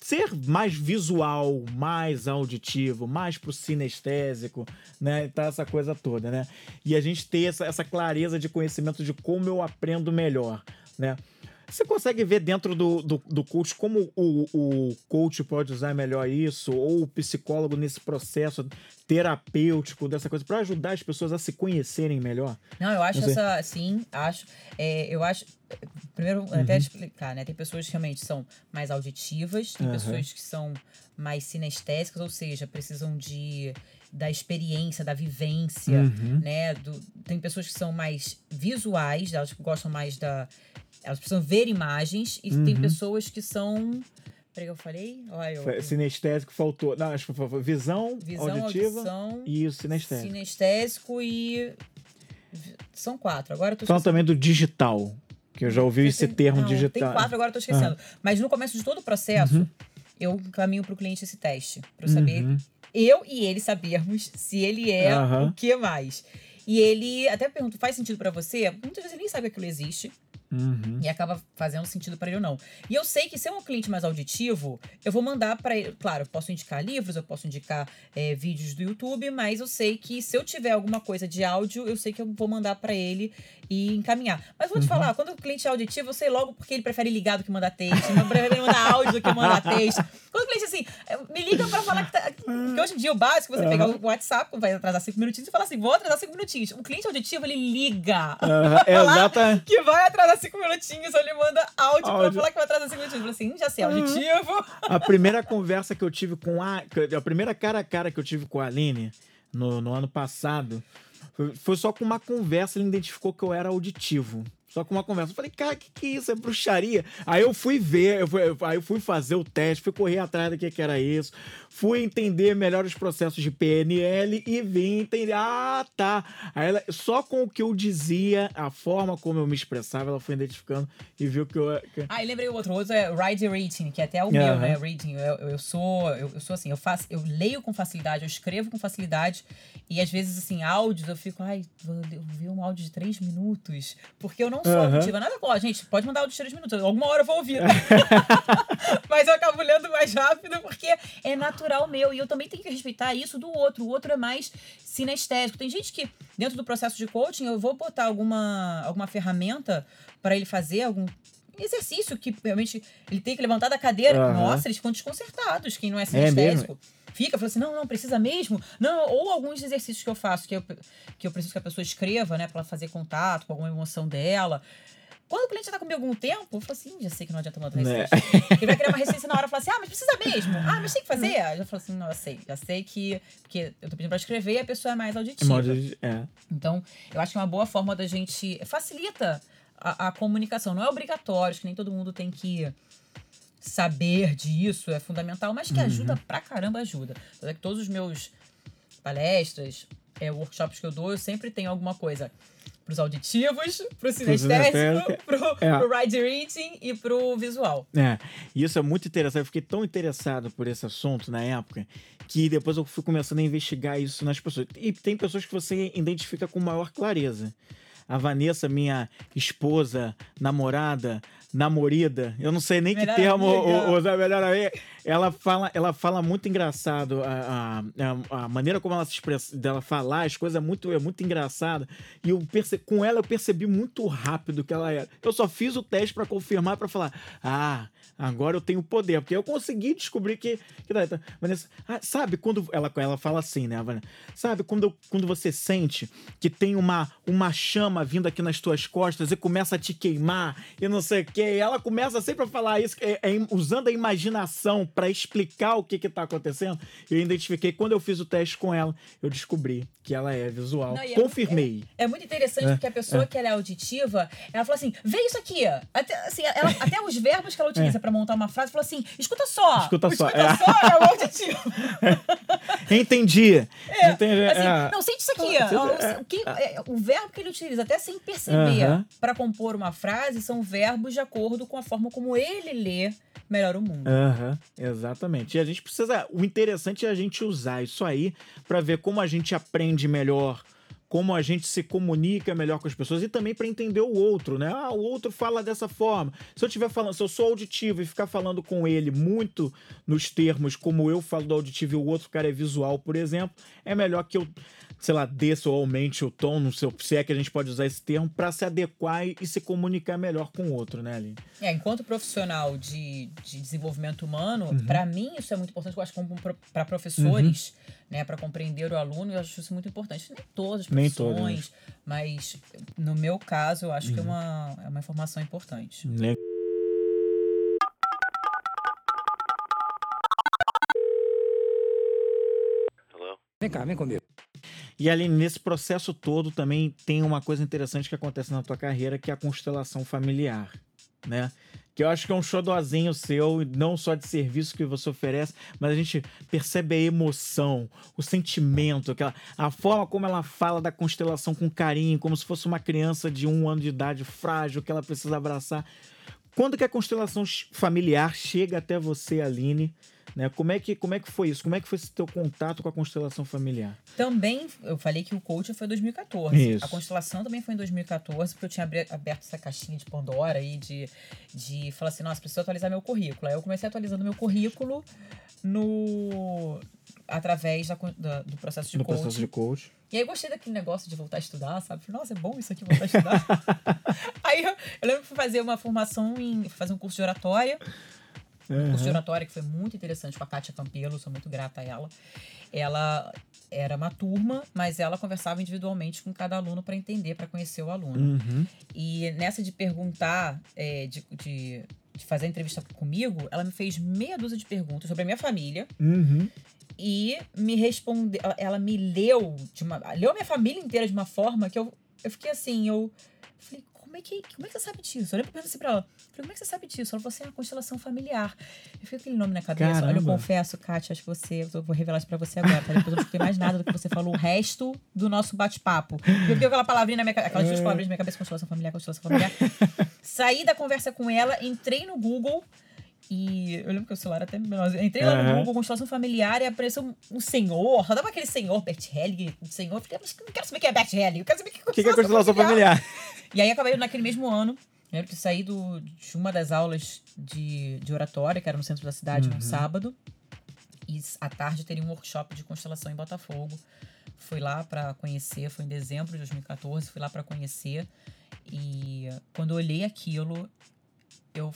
ser mais visual, mais auditivo, mais pro sinestésico, né? Tá essa coisa toda, né? E a gente ter essa, essa clareza de conhecimento de como eu aprendo melhor, né? Você consegue ver dentro do, do, do coach como o, o coach pode usar melhor isso, ou o psicólogo nesse processo terapêutico dessa coisa, para ajudar as pessoas a se conhecerem melhor? Não, eu acho Não essa, sim, acho. É, eu acho. Primeiro, Uhum. até explicar, né? Tem pessoas que realmente são mais auditivas, tem Aham. pessoas que são mais sinestésicas, ou seja, precisam de da experiência, da vivência, Uhum. né? Do, tem pessoas que são mais visuais, elas gostam mais da. Elas precisam ver imagens, e tem Uhum. pessoas que são. Peraí, que eu falei? Olha, eu, Sinestésico faltou. Não, acho que foi visão, visão, auditiva audição, e o sinestésico. sinestésico e. São quatro. Agora eu tô esquecendo. também do digital, que eu já ouvi esse Tem- termo não, digital. Tem quatro, agora eu tô esquecendo. Mas no começo de todo o processo, Uhum. eu caminho pro cliente esse teste. Pra eu saber, Uhum. eu e ele sabermos se ele é o que mais. E ele até pergunta, faz sentido pra você? Muitas vezes ele nem sabe que aquilo existe. Uhum. E acaba fazendo sentido pra ele ou não. E eu sei que se é um cliente mais auditivo, eu vou mandar pra ele. Claro, eu posso indicar livros, eu posso indicar é, vídeos do YouTube, mas eu sei que se eu tiver alguma coisa de áudio, eu sei que eu vou mandar pra ele e encaminhar. Mas vou te falar, quando o cliente é auditivo, eu sei logo porque ele prefere ligar do que mandar texto, não prefere mandar áudio do que mandar texto. Quando o cliente assim, é, me liga pra falar que tá. Porque hoje em dia o básico é você pegar o WhatsApp, vai atrasar cinco minutinhos e falar assim: vou atrasar cinco minutinhos. O cliente auditivo, ele liga é falar exata. que vai atrasar cinco minutinhos, ou ele manda áudio, pra Áudio. falar que vai atrasar cinco minutinhos. Eu falei assim, já sei, auditivo. A primeira conversa que eu tive com a. A primeira cara a cara que eu tive com a Aline no, no ano passado foi, foi só com uma conversa, ele identificou que eu era auditivo. Só com uma conversa. Eu falei, cara, que que é isso? É bruxaria? Aí eu fui ver, eu fui, eu- aí eu fui fazer o teste, fui correr atrás do que, que era isso, fui entender melhor os processos de PNL e vim entender. Ah, tá. Aí ela, só com o que eu dizia, a forma como eu me expressava, ela foi identificando e viu que eu. que- Ah, e lembrei o outro. O outro é Write Reading, que é até o meu, Aham. né? Reading. Eu, eu sou, eu, eu sou assim, eu faço, eu leio com facilidade, eu escrevo com facilidade. E às vezes, assim, áudios, eu fico, ai, vou ouvir um áudio de três minutos. Porque eu não sou Aham. auditiva. Nada contra. Gente, pode mandar áudio de três minutos. Alguma hora eu vou ouvir. Mas eu acabo lendo mais rápido porque é natural meu. E eu também tenho que respeitar isso do outro. O outro é mais sinestésico. Tem gente que, dentro do processo de coaching, eu vou botar alguma, alguma ferramenta para ele fazer, algum exercício que realmente ele tem que levantar da cadeira. Aham. Nossa, eles ficam desconcertados, quem não é É mesmo? Fica, fala assim, não, não, precisa mesmo. Não, ou alguns exercícios que eu faço, que eu, que eu preciso que a pessoa escreva, né, pra ela fazer contato com alguma emoção dela. Quando o cliente já tá comigo algum tempo, eu falo assim, já sei que não adianta mandar Né? receita. Ele vai criar uma receita na hora e falar assim, ah, mas precisa mesmo. Ah, mas tem que fazer. Eu já falo assim, não, eu sei. Já sei que... Porque eu tô pedindo pra escrever e a pessoa é mais auditiva. É. Então, eu acho que é uma boa forma da gente. Facilita a, a comunicação. Não é obrigatório, acho que nem todo mundo tem que saber disso, é fundamental, mas que Uhum. ajuda pra caramba, ajuda. Tanto é que todos os meus palestras, é, workshops que eu dou, eu sempre tenho alguma coisa pros auditivos, pro sinestésico pro, é. pro ride reading e pro visual. É, isso é muito interessante. Eu fiquei tão interessado por esse assunto na época que depois eu fui começando a investigar isso nas pessoas. E tem pessoas que você identifica com maior clareza. A Vanessa, minha esposa, namorada, namorida, eu não sei nem melhor que termo usar melhor amiga. Ela fala, ela fala muito engraçado a, a, a, maneira como ela se expressa, dela falar, as coisas é muito é muito engraçada. E eu perce, com ela eu percebi muito rápido que ela era. Eu só fiz o teste para confirmar para falar: "Ah, agora eu tenho poder", porque eu consegui descobrir que, que tá, Vanessa, ah, sabe quando ela ela fala assim, né, Vanessa? Sabe quando quando você sente que tem uma uma chama vindo aqui nas tuas costas e começa a te queimar e não sei o que e ela começa sempre a falar isso, é, é, usando a imaginação para explicar o que que tá acontecendo. Eu identifiquei, quando eu fiz o teste com ela, eu descobri que ela é visual. Não, é Confirmei. É, é, muito interessante porque a pessoa que ela é auditiva, ela fala assim, vê isso aqui. Até, assim, ela, até os verbos que ela utiliza é. para montar uma frase, fala assim, escuta só. Escuta só. Escuta é. só é o auditivo. Entendi. É, Entendi. Assim, não, sente isso aqui. O, quem, o, verbo que ele utiliza, até sem perceber, uh -huh. para compor uma frase, são verbos de acordo com a forma como ele lê melhor o mundo. Uhum, exatamente. E a gente precisa. O interessante é a gente usar isso aí para ver como a gente aprende melhor como a gente se comunica melhor com as pessoas e também para entender o outro, né? Ah, o outro fala dessa forma. Se eu estiver falando, se eu sou auditivo e ficar falando com ele muito nos termos como eu falo do auditivo e o outro cara é visual, por exemplo, é melhor que eu sei lá, desça ou aumente o tom, não sei se é que a gente pode usar esse termo, para se adequar e, e, se comunicar melhor com o outro, né, Aline? É, enquanto profissional de, de desenvolvimento humano, uhum. para mim isso é muito importante, eu acho como para professores, uhum. né, para compreender o aluno, eu acho isso muito importante. Nem todas as profissões, Nem todas. mas no meu caso, eu acho uhum. que é uhum. uma, é uma informação importante. Legal. Vem cá, vem comigo. E ali nesse processo todo também tem uma coisa interessante que acontece na tua carreira, que é a constelação familiar, né? Que eu acho que é um xodózinho seu, não só de serviço que você oferece, mas a gente percebe a emoção, o sentimento, aquela, a forma como ela fala da constelação com carinho, como se fosse uma criança de um ano de idade frágil que ela precisa abraçar. Quando que a constelação familiar chega até você, Aline? Né? Como, é que, como é que foi isso? Como é que foi esse teu contato com a constelação familiar? Também, eu falei que o coach foi em 2014. Isso. A constelação também foi em 2014, porque eu tinha aberto essa caixinha de Pandora aí de, de falar assim, nossa, preciso atualizar meu currículo. Aí eu comecei atualizando meu currículo no através da, da, do processo de do coach. processo de coach. E aí gostei daquele negócio de voltar a estudar, sabe? Falei, nossa, é bom isso aqui, voltar a estudar. aí eu, eu lembro que fui fazer uma formação em fazer um curso de oratória. Uhum. curso de oratória que foi muito interessante com a Kátia Campelo, sou muito grata a ela. Ela era uma turma, mas ela conversava individualmente com cada aluno para entender, para conhecer o aluno. Uhum. E nessa de perguntar, é, de, de, de, fazer a entrevista comigo, ela me fez meia dúzia de perguntas sobre a minha família. Uhum. E me respondeu, ela me leu de uma, leu a minha família inteira de uma forma que eu, eu fiquei assim, eu falei, como é que, como é que você sabe disso? Eu lembro que assim pra ela, falei, como é que você sabe disso? Ela falou assim, é a constelação familiar. Eu fiquei com aquele nome na cabeça. Caramba. Olha, eu confesso, Kátia, acho que você, eu vou revelar isso pra você agora, tá? Depois eu não escutei mais nada do que você falou o resto do nosso bate-papo. Eu vi aquela palavrinha na minha cabeça, aquelas duas é. palavrinhas na minha cabeça, constelação familiar, constelação familiar. Saí da conversa com ela, entrei no Google, e eu lembro que o celular até menor. Entrei lá no Google, constelação familiar, e apareceu um, senhor. Dava aquele senhor, Bert Helling, um senhor. Eu falei, mas não quero saber quem é Bert Helling, eu quero saber o que é constelação, que é constelação familiar. familiar. E aí acabei naquele mesmo ano. Lembro que saí do, de uma das aulas de, de oratória, que era no centro da cidade, uhum. num sábado. E à tarde teria um workshop de constelação em Botafogo. Fui lá para conhecer, foi em dezembro de 2014, fui lá para conhecer. E quando eu olhei aquilo, eu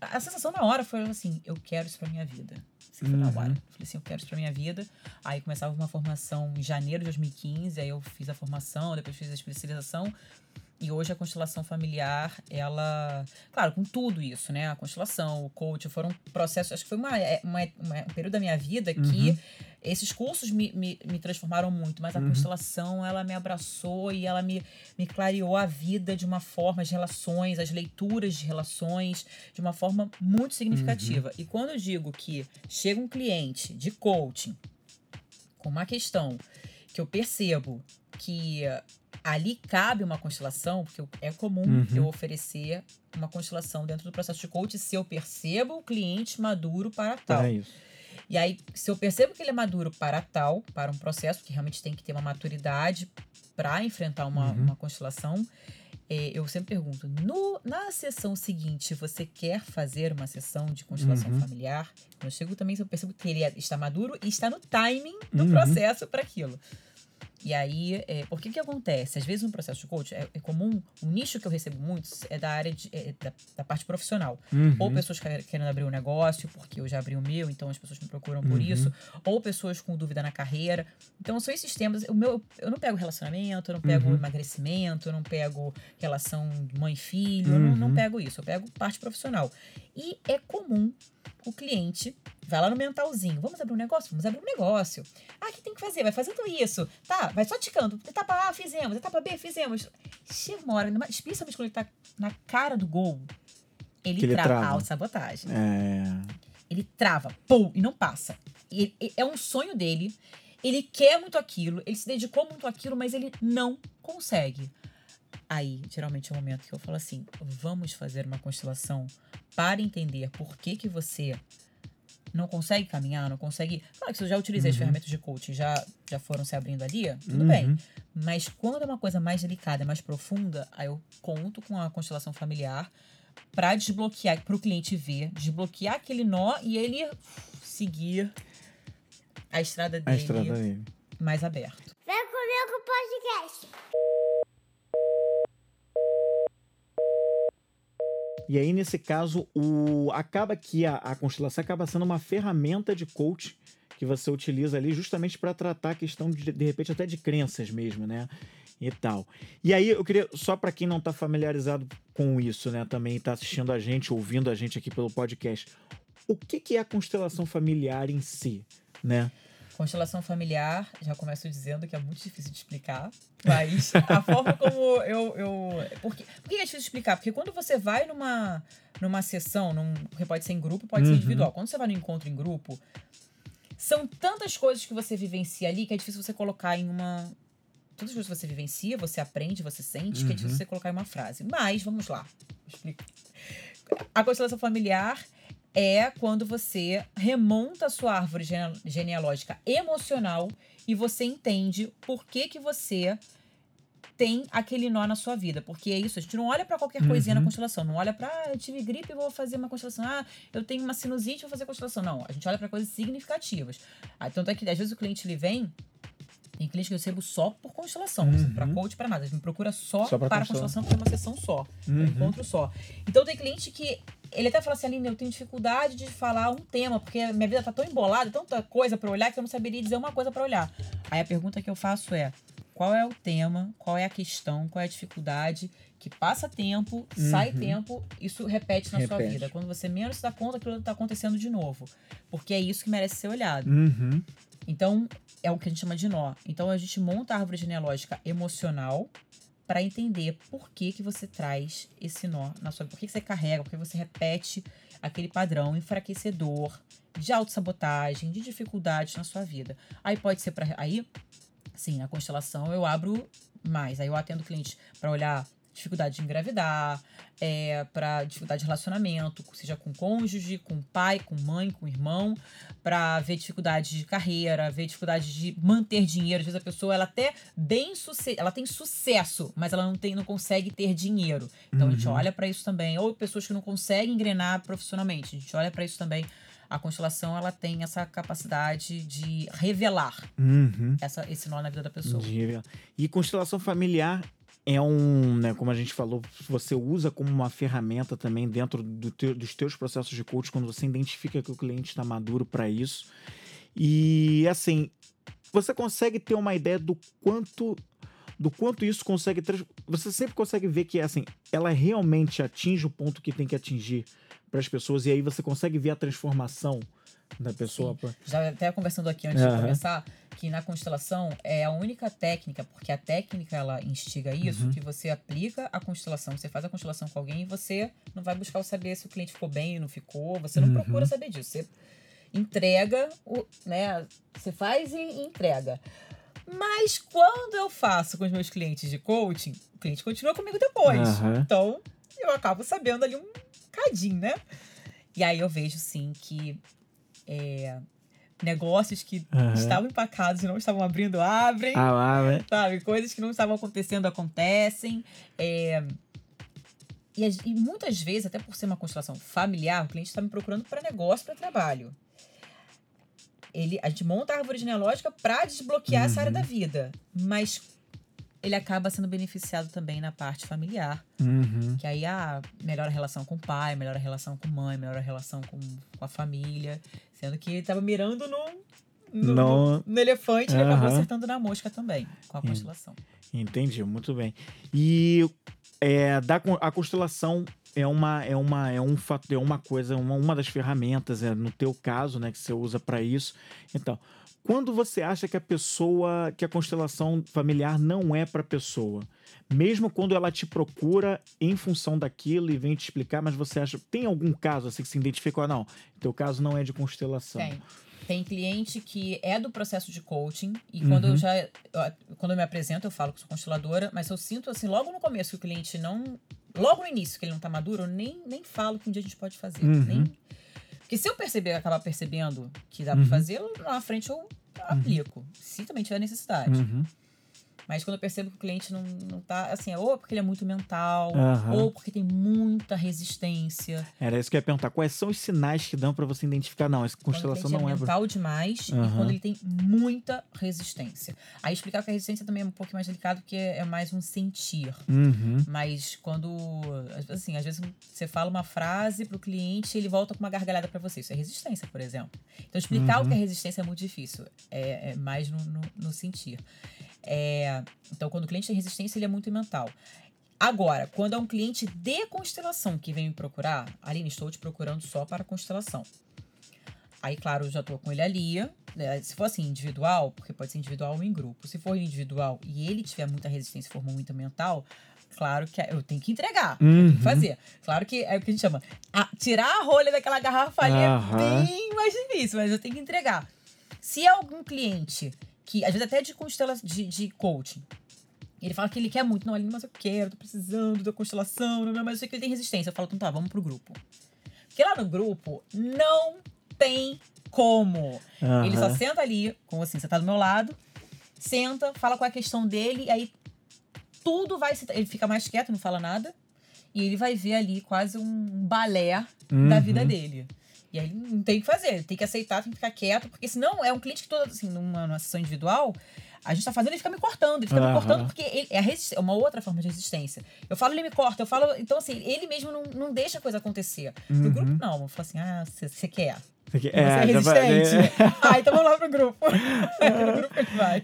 a sensação na hora foi assim, eu quero isso pra minha vida. Assim, uhum. na hora. Falei assim, eu quero isso pra minha vida. Aí começava uma formação em janeiro de 2015, aí eu fiz a formação, depois fiz a especialização. E hoje a constelação familiar, ela. Claro, com tudo isso, né? A constelação, o coach, foram processos. Acho que foi uma, é, uma, uma um período da minha vida que uhum. esses cursos me, me, me, transformaram muito, mas a uhum. constelação, ela me abraçou e ela me, me clareou a vida de uma forma, as relações, as leituras de relações, de uma forma muito significativa. Uhum. E quando eu digo que chega um cliente de coaching com uma questão que eu percebo que ali cabe uma constelação, porque é comum Uhum. eu oferecer uma constelação dentro do processo de coach se eu percebo o cliente maduro para tal. É isso. E aí, se eu percebo que ele é maduro para tal, para um processo, que realmente tem que ter uma maturidade para enfrentar uma, Uhum. uma constelação, eh, eu sempre pergunto: no, na sessão seguinte, você quer fazer uma sessão de constelação Uhum. familiar? Eu chego também, eu percebo que ele é- está maduro e está no timing do Uhum. processo para aquilo. E aí, é, por que que acontece? Às vezes no processo de coach é, é comum, um nicho que eu recebo muito é da área de, é da, da parte profissional. Uhum. Ou pessoas que- querendo abrir um negócio, porque eu já abri o meu, então as pessoas me procuram por Uhum. isso. Ou pessoas com dúvida na carreira. Então são esses temas. O meu, eu não pego relacionamento, eu não pego Uhum. emagrecimento, eu não pego relação mãe-filho, eu não, não Uhum. pego isso. Eu pego parte profissional. E é comum o cliente vai lá no mentalzinho. Vamos abrir um negócio? Vamos abrir um negócio. Ah, o que tem que fazer? Vai fazendo isso. Tá, vai só ticando. Etapa A, fizemos. Etapa B, fizemos. Chega uma hora, numa- especialmente quando ele tá na cara do gol, ele, Que ele trava. trava. Autossabotagem. É. Ele trava, pum, e não passa. E, e- é um sonho dele. Ele quer muito aquilo, ele se dedicou muito àquilo, mas ele não consegue. Aí, geralmente é o momento que eu falo assim: vamos fazer uma constelação para entender por que, que você não consegue caminhar, não consegue. Claro que se eu já utilizei as Uhum. ferramentas de coaching, já, já foram se abrindo ali, tudo Uhum. bem. Mas quando é uma coisa mais delicada, mais profunda, aí eu conto com a constelação familiar para desbloquear, para o cliente ver, desbloquear aquele nó e ele seguir a estrada A dele estrada dele. mais aberto. Vem comigo podcast. E aí, nesse caso, o... acaba que a, a constelação acaba sendo uma ferramenta de coach que você utiliza ali justamente para tratar a questão de, de repente, até de crenças mesmo, né? E tal. E aí, eu queria, só para quem não tá familiarizado com isso, né, também tá assistindo a gente, ouvindo a gente aqui pelo podcast, o que, que é a constelação familiar em si, né? Constelação familiar, já começo dizendo que é muito difícil de explicar, mas a forma como eu. eu por, que, por que é difícil de explicar? Porque quando você vai numa, numa sessão, num, porque pode ser em grupo, pode Uhum. ser individual. Quando você vai no encontro em grupo, são tantas coisas que você vivencia ali que é difícil você colocar em uma. Tantas coisas que você vivencia, você aprende, você sente, que é difícil Uhum. você colocar em uma frase. Mas, vamos lá. Explico. A constelação familiar é quando você remonta a sua árvore gene- genealógica emocional e você entende por que que você tem aquele nó na sua vida. Porque é isso, a gente não olha pra qualquer coisinha Uhum. na constelação. Não olha pra, ah, eu tive gripe vou fazer uma constelação. Ah, eu tenho uma sinusite, vou fazer constelação. Não, a gente olha pra coisas significativas. Ah, tanto é que às vezes o cliente ele vem tem cliente que eu recebo só por constelação, pra Uhum. coach, pra nada. Ele me procura só, Só para constelação. porque é uma sessão só, um Uhum. encontro só. Então tem cliente que ele até fala assim, Aline, eu tenho dificuldade de falar um tema, porque minha vida tá tão embolada, tanta coisa pra olhar, que eu não saberia dizer uma coisa pra olhar. Aí a pergunta que eu faço é, qual é o tema, qual é a questão, qual é a dificuldade, que passa tempo, sai Uhum. tempo, isso repete na sua Repete. vida. Quando você menos se dá conta, aquilo tá acontecendo de novo. Porque é isso que merece ser olhado. Uhum. Então, é o que a gente chama de nó. Então, a gente monta a árvore genealógica emocional para entender por que, que você traz esse nó na sua vida. Por que, que você carrega, por que você repete aquele padrão enfraquecedor de autossabotagem, de dificuldades na sua vida. Aí pode ser para. Aí, sim, na constelação eu abro mais. Aí eu atendo clientes para olhar dificuldade de engravidar, é, para dificuldade de relacionamento, seja com cônjuge, com pai, com mãe, com irmão, para ver dificuldade de carreira, ver dificuldade de manter dinheiro. Às vezes a pessoa ela até bem ela tem sucesso, mas ela não tem, não consegue ter dinheiro. Então a gente Uhum. olha para isso também. Ou pessoas que não conseguem engrenar profissionalmente. A gente olha para isso também. A constelação ela tem essa capacidade de revelar Uhum. essa, esse nó na vida da pessoa. E constelação familiar é um, né, como a gente falou, você usa como uma ferramenta também dentro do teu- dos teus processos de coach quando você identifica que o cliente está maduro para isso. E assim, você consegue ter uma ideia do quanto do quanto isso consegue você sempre consegue ver que assim, ela realmente atinge o ponto que tem que atingir para as pessoas e aí você consegue ver a transformação da pessoa. Já até conversando aqui antes Aham. de começar, que na constelação é a única técnica, porque a técnica ela instiga isso, Uhum. que você aplica a constelação, você faz a constelação com alguém e você não vai buscar saber se o cliente ficou bem ou não ficou, você não Uhum. procura saber disso. Você entrega, o, né? Você faz e, entrega. Mas quando eu faço com os meus clientes de coaching, o cliente continua comigo depois. Aham. Então, eu acabo sabendo ali um cadinho, né? E aí eu vejo, sim, que é, negócios que Aham. estavam empacados e não estavam abrindo, abrem. Ah né? Sabe? Coisas que não estavam acontecendo, acontecem. É, E, e muitas vezes, até por ser uma constelação familiar, o cliente está me procurando para negócio, para trabalho. Ele, a gente monta a árvore genealógica para desbloquear essa área da vida. Mas ele acaba sendo beneficiado também na parte familiar. Uhum. Que aí ah, melhora a relação com o pai, melhora a relação com a mãe, melhora a relação com, com a família. Sendo que ele estava mirando no, no, No- no elefante e ele acabou acertando na mosca também, com a constelação. Entendi, muito bem. E é, da, a constelação é uma é uma é um fato é uma coisa uma, uma das ferramentas é no teu caso né que você usa para isso então quando você acha que a pessoa que a constelação familiar não é para pessoa mesmo quando ela te procura em função daquilo e vem te explicar mas você acha tem algum caso assim que se identifica ou não teu caso não é de constelação Tem. Tem cliente que é do processo de coaching e quando Uhum. eu já quando eu me apresento eu falo que sou consteladora, mas eu sinto assim logo no começo que o cliente não logo no início que ele não tá maduro, eu nem nem falo que um dia a gente pode fazer, Uhum. nem porque se eu perceber, acabar percebendo que dá Uhum. pra fazer, lá na frente eu aplico, se também tiver necessidade. Uhum. Mas quando eu percebo que o cliente não, não tá, assim, é ou porque ele é muito mental, Aham. ou porque tem muita resistência. era isso que eu ia perguntar quais são os sinais que dão para você identificar não essa constelação não é é mental demais Aham. e quando ele tem muita resistência. Aí explicar que a resistência também é um pouco mais delicado, porque é mais um sentir. Uhum. Mas quando, assim, às vezes você fala uma frase pro cliente e ele volta com uma gargalhada para você. Isso é resistência, por exemplo. Então, explicar Uhum. o que é resistência é muito difícil. É, é mais no, no, no sentir. É, então, quando o cliente tem resistência, ele é muito mental. Agora, quando é um cliente de constelação que vem me procurar, Aline, estou te procurando só para constelação. Aí, claro, eu já tô com ele ali. né? Se for assim, individual, porque pode ser individual ou em grupo. Se for individual e ele tiver muita resistência e for muito mental, claro que eu tenho que entregar. Eu tenho Uhum. que fazer. Claro que é o que a gente chama. a- tirar a rolha daquela garrafa ali Aham. é bem mais difícil, mas eu tenho que entregar. Se é algum cliente que, às vezes até de constela de, de coaching, ele fala que ele quer muito, não, Aline, mas eu quero, tô precisando da constelação, não, mas eu sei que ele tem resistência. Eu falo, então tá, vamos pro grupo. Porque lá no grupo não tem como. Ele só senta ali, como assim, você tá do meu lado, senta, fala qual é a questão dele, e aí tudo vai se. Ele fica mais quieto, não fala nada. E ele vai ver ali quase um balé da vida Uhum. dele. E aí não tem o que fazer, tem que aceitar, tem que ficar quieto, porque senão é um cliente que todo, assim, numa, numa sessão individual, a gente tá fazendo, ele fica me cortando, ele fica me Aham. cortando porque ele, é resist- é uma outra forma de resistência. Eu falo, ele me corta, eu falo, então assim, ele mesmo não, não deixa a coisa acontecer. No Uhum. grupo, não, eu falo assim, ah, você quer. Você é já vai- resistente? ah, então vamos lá pro grupo. no grupo ele vai.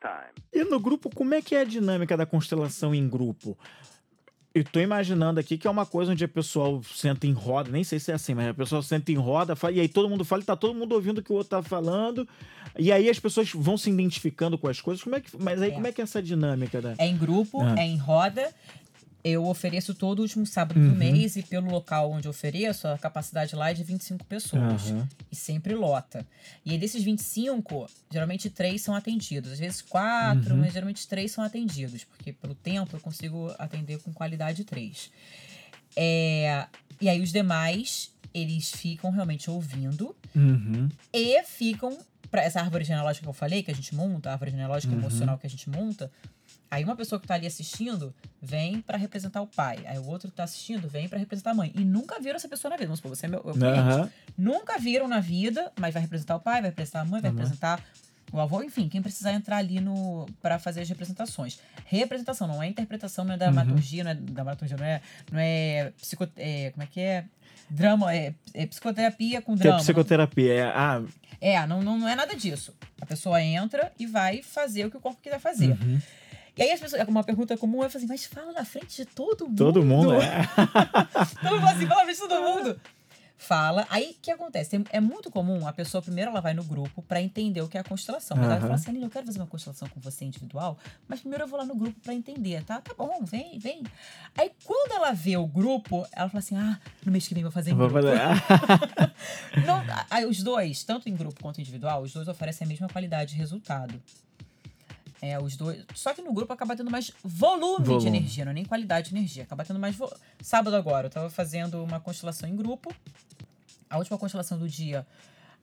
Time. E no grupo, como é que é a dinâmica da constelação em grupo? Eu tô imaginando aqui que é uma coisa onde a pessoa senta em roda, nem sei se é assim, mas a pessoa senta em roda, fala, e aí todo mundo fala, e tá todo mundo ouvindo o que o outro tá falando, e aí as pessoas vão se identificando com as coisas. Como é que, mas aí É. como é que é essa dinâmica da É em grupo, Ah. é em roda. Eu ofereço todo último sábado do Uhum. mês e pelo local onde eu ofereço, a capacidade lá é de 25 pessoas. Aham. E sempre lota. E aí, desses 25, geralmente três são atendidos. Às vezes quatro, Uhum. mas geralmente três são atendidos. Porque pelo tempo eu consigo atender com qualidade três. É, E aí os demais, eles ficam realmente ouvindo Uhum. e ficam para essa árvore genealógica que eu falei, que a gente monta, a árvore genealógica Uhum. emocional que a gente monta. Aí uma pessoa que tá ali assistindo vem para representar o pai. Aí o outro que tá assistindo vem para representar a mãe. E nunca viram essa pessoa na vida. Vamos supor, você é meu. Aham. Nunca viram na vida, mas vai representar o pai, vai representar a mãe, vai Uhum. representar o avô, enfim, quem precisar entrar ali no para fazer as representações. Representação não é interpretação, não é Uhum. dramaturgia, não é dramaturgia, não é, não é, psico, é como é que é? Drama, é, é psicoterapia com Que é drama. psicoterapia. É, ah, É, não, não, não é nada disso. A pessoa entra e vai fazer o que o corpo quiser fazer. uhum. E aí as pessoas, uma pergunta comum é assim, mas fala na frente de todo mundo. todo mundo é. Todo mundo fala assim, fala na frente de todo mundo. fala. Aí, o que acontece? É muito comum a pessoa, primeiro, ela vai no grupo pra entender o que é a constelação. Mas ela Aham. fala assim, Aline, eu quero fazer uma constelação com você individual, mas primeiro eu vou lá no grupo pra entender, tá? Tá bom, vem, vem. Aí, quando ela vê o grupo, ela fala assim, ah, no mês que vem eu vou fazer em Vou grupo. fazer- Não, a- a- os dois, tanto em grupo quanto individual, os dois oferecem a mesma qualidade de resultado. É, os dois. Só que no grupo acaba tendo mais volume, de Volume. energia, não é nem qualidade de energia. Acaba tendo mais. vo- Sábado agora, eu tava fazendo uma constelação em grupo. A última constelação do dia.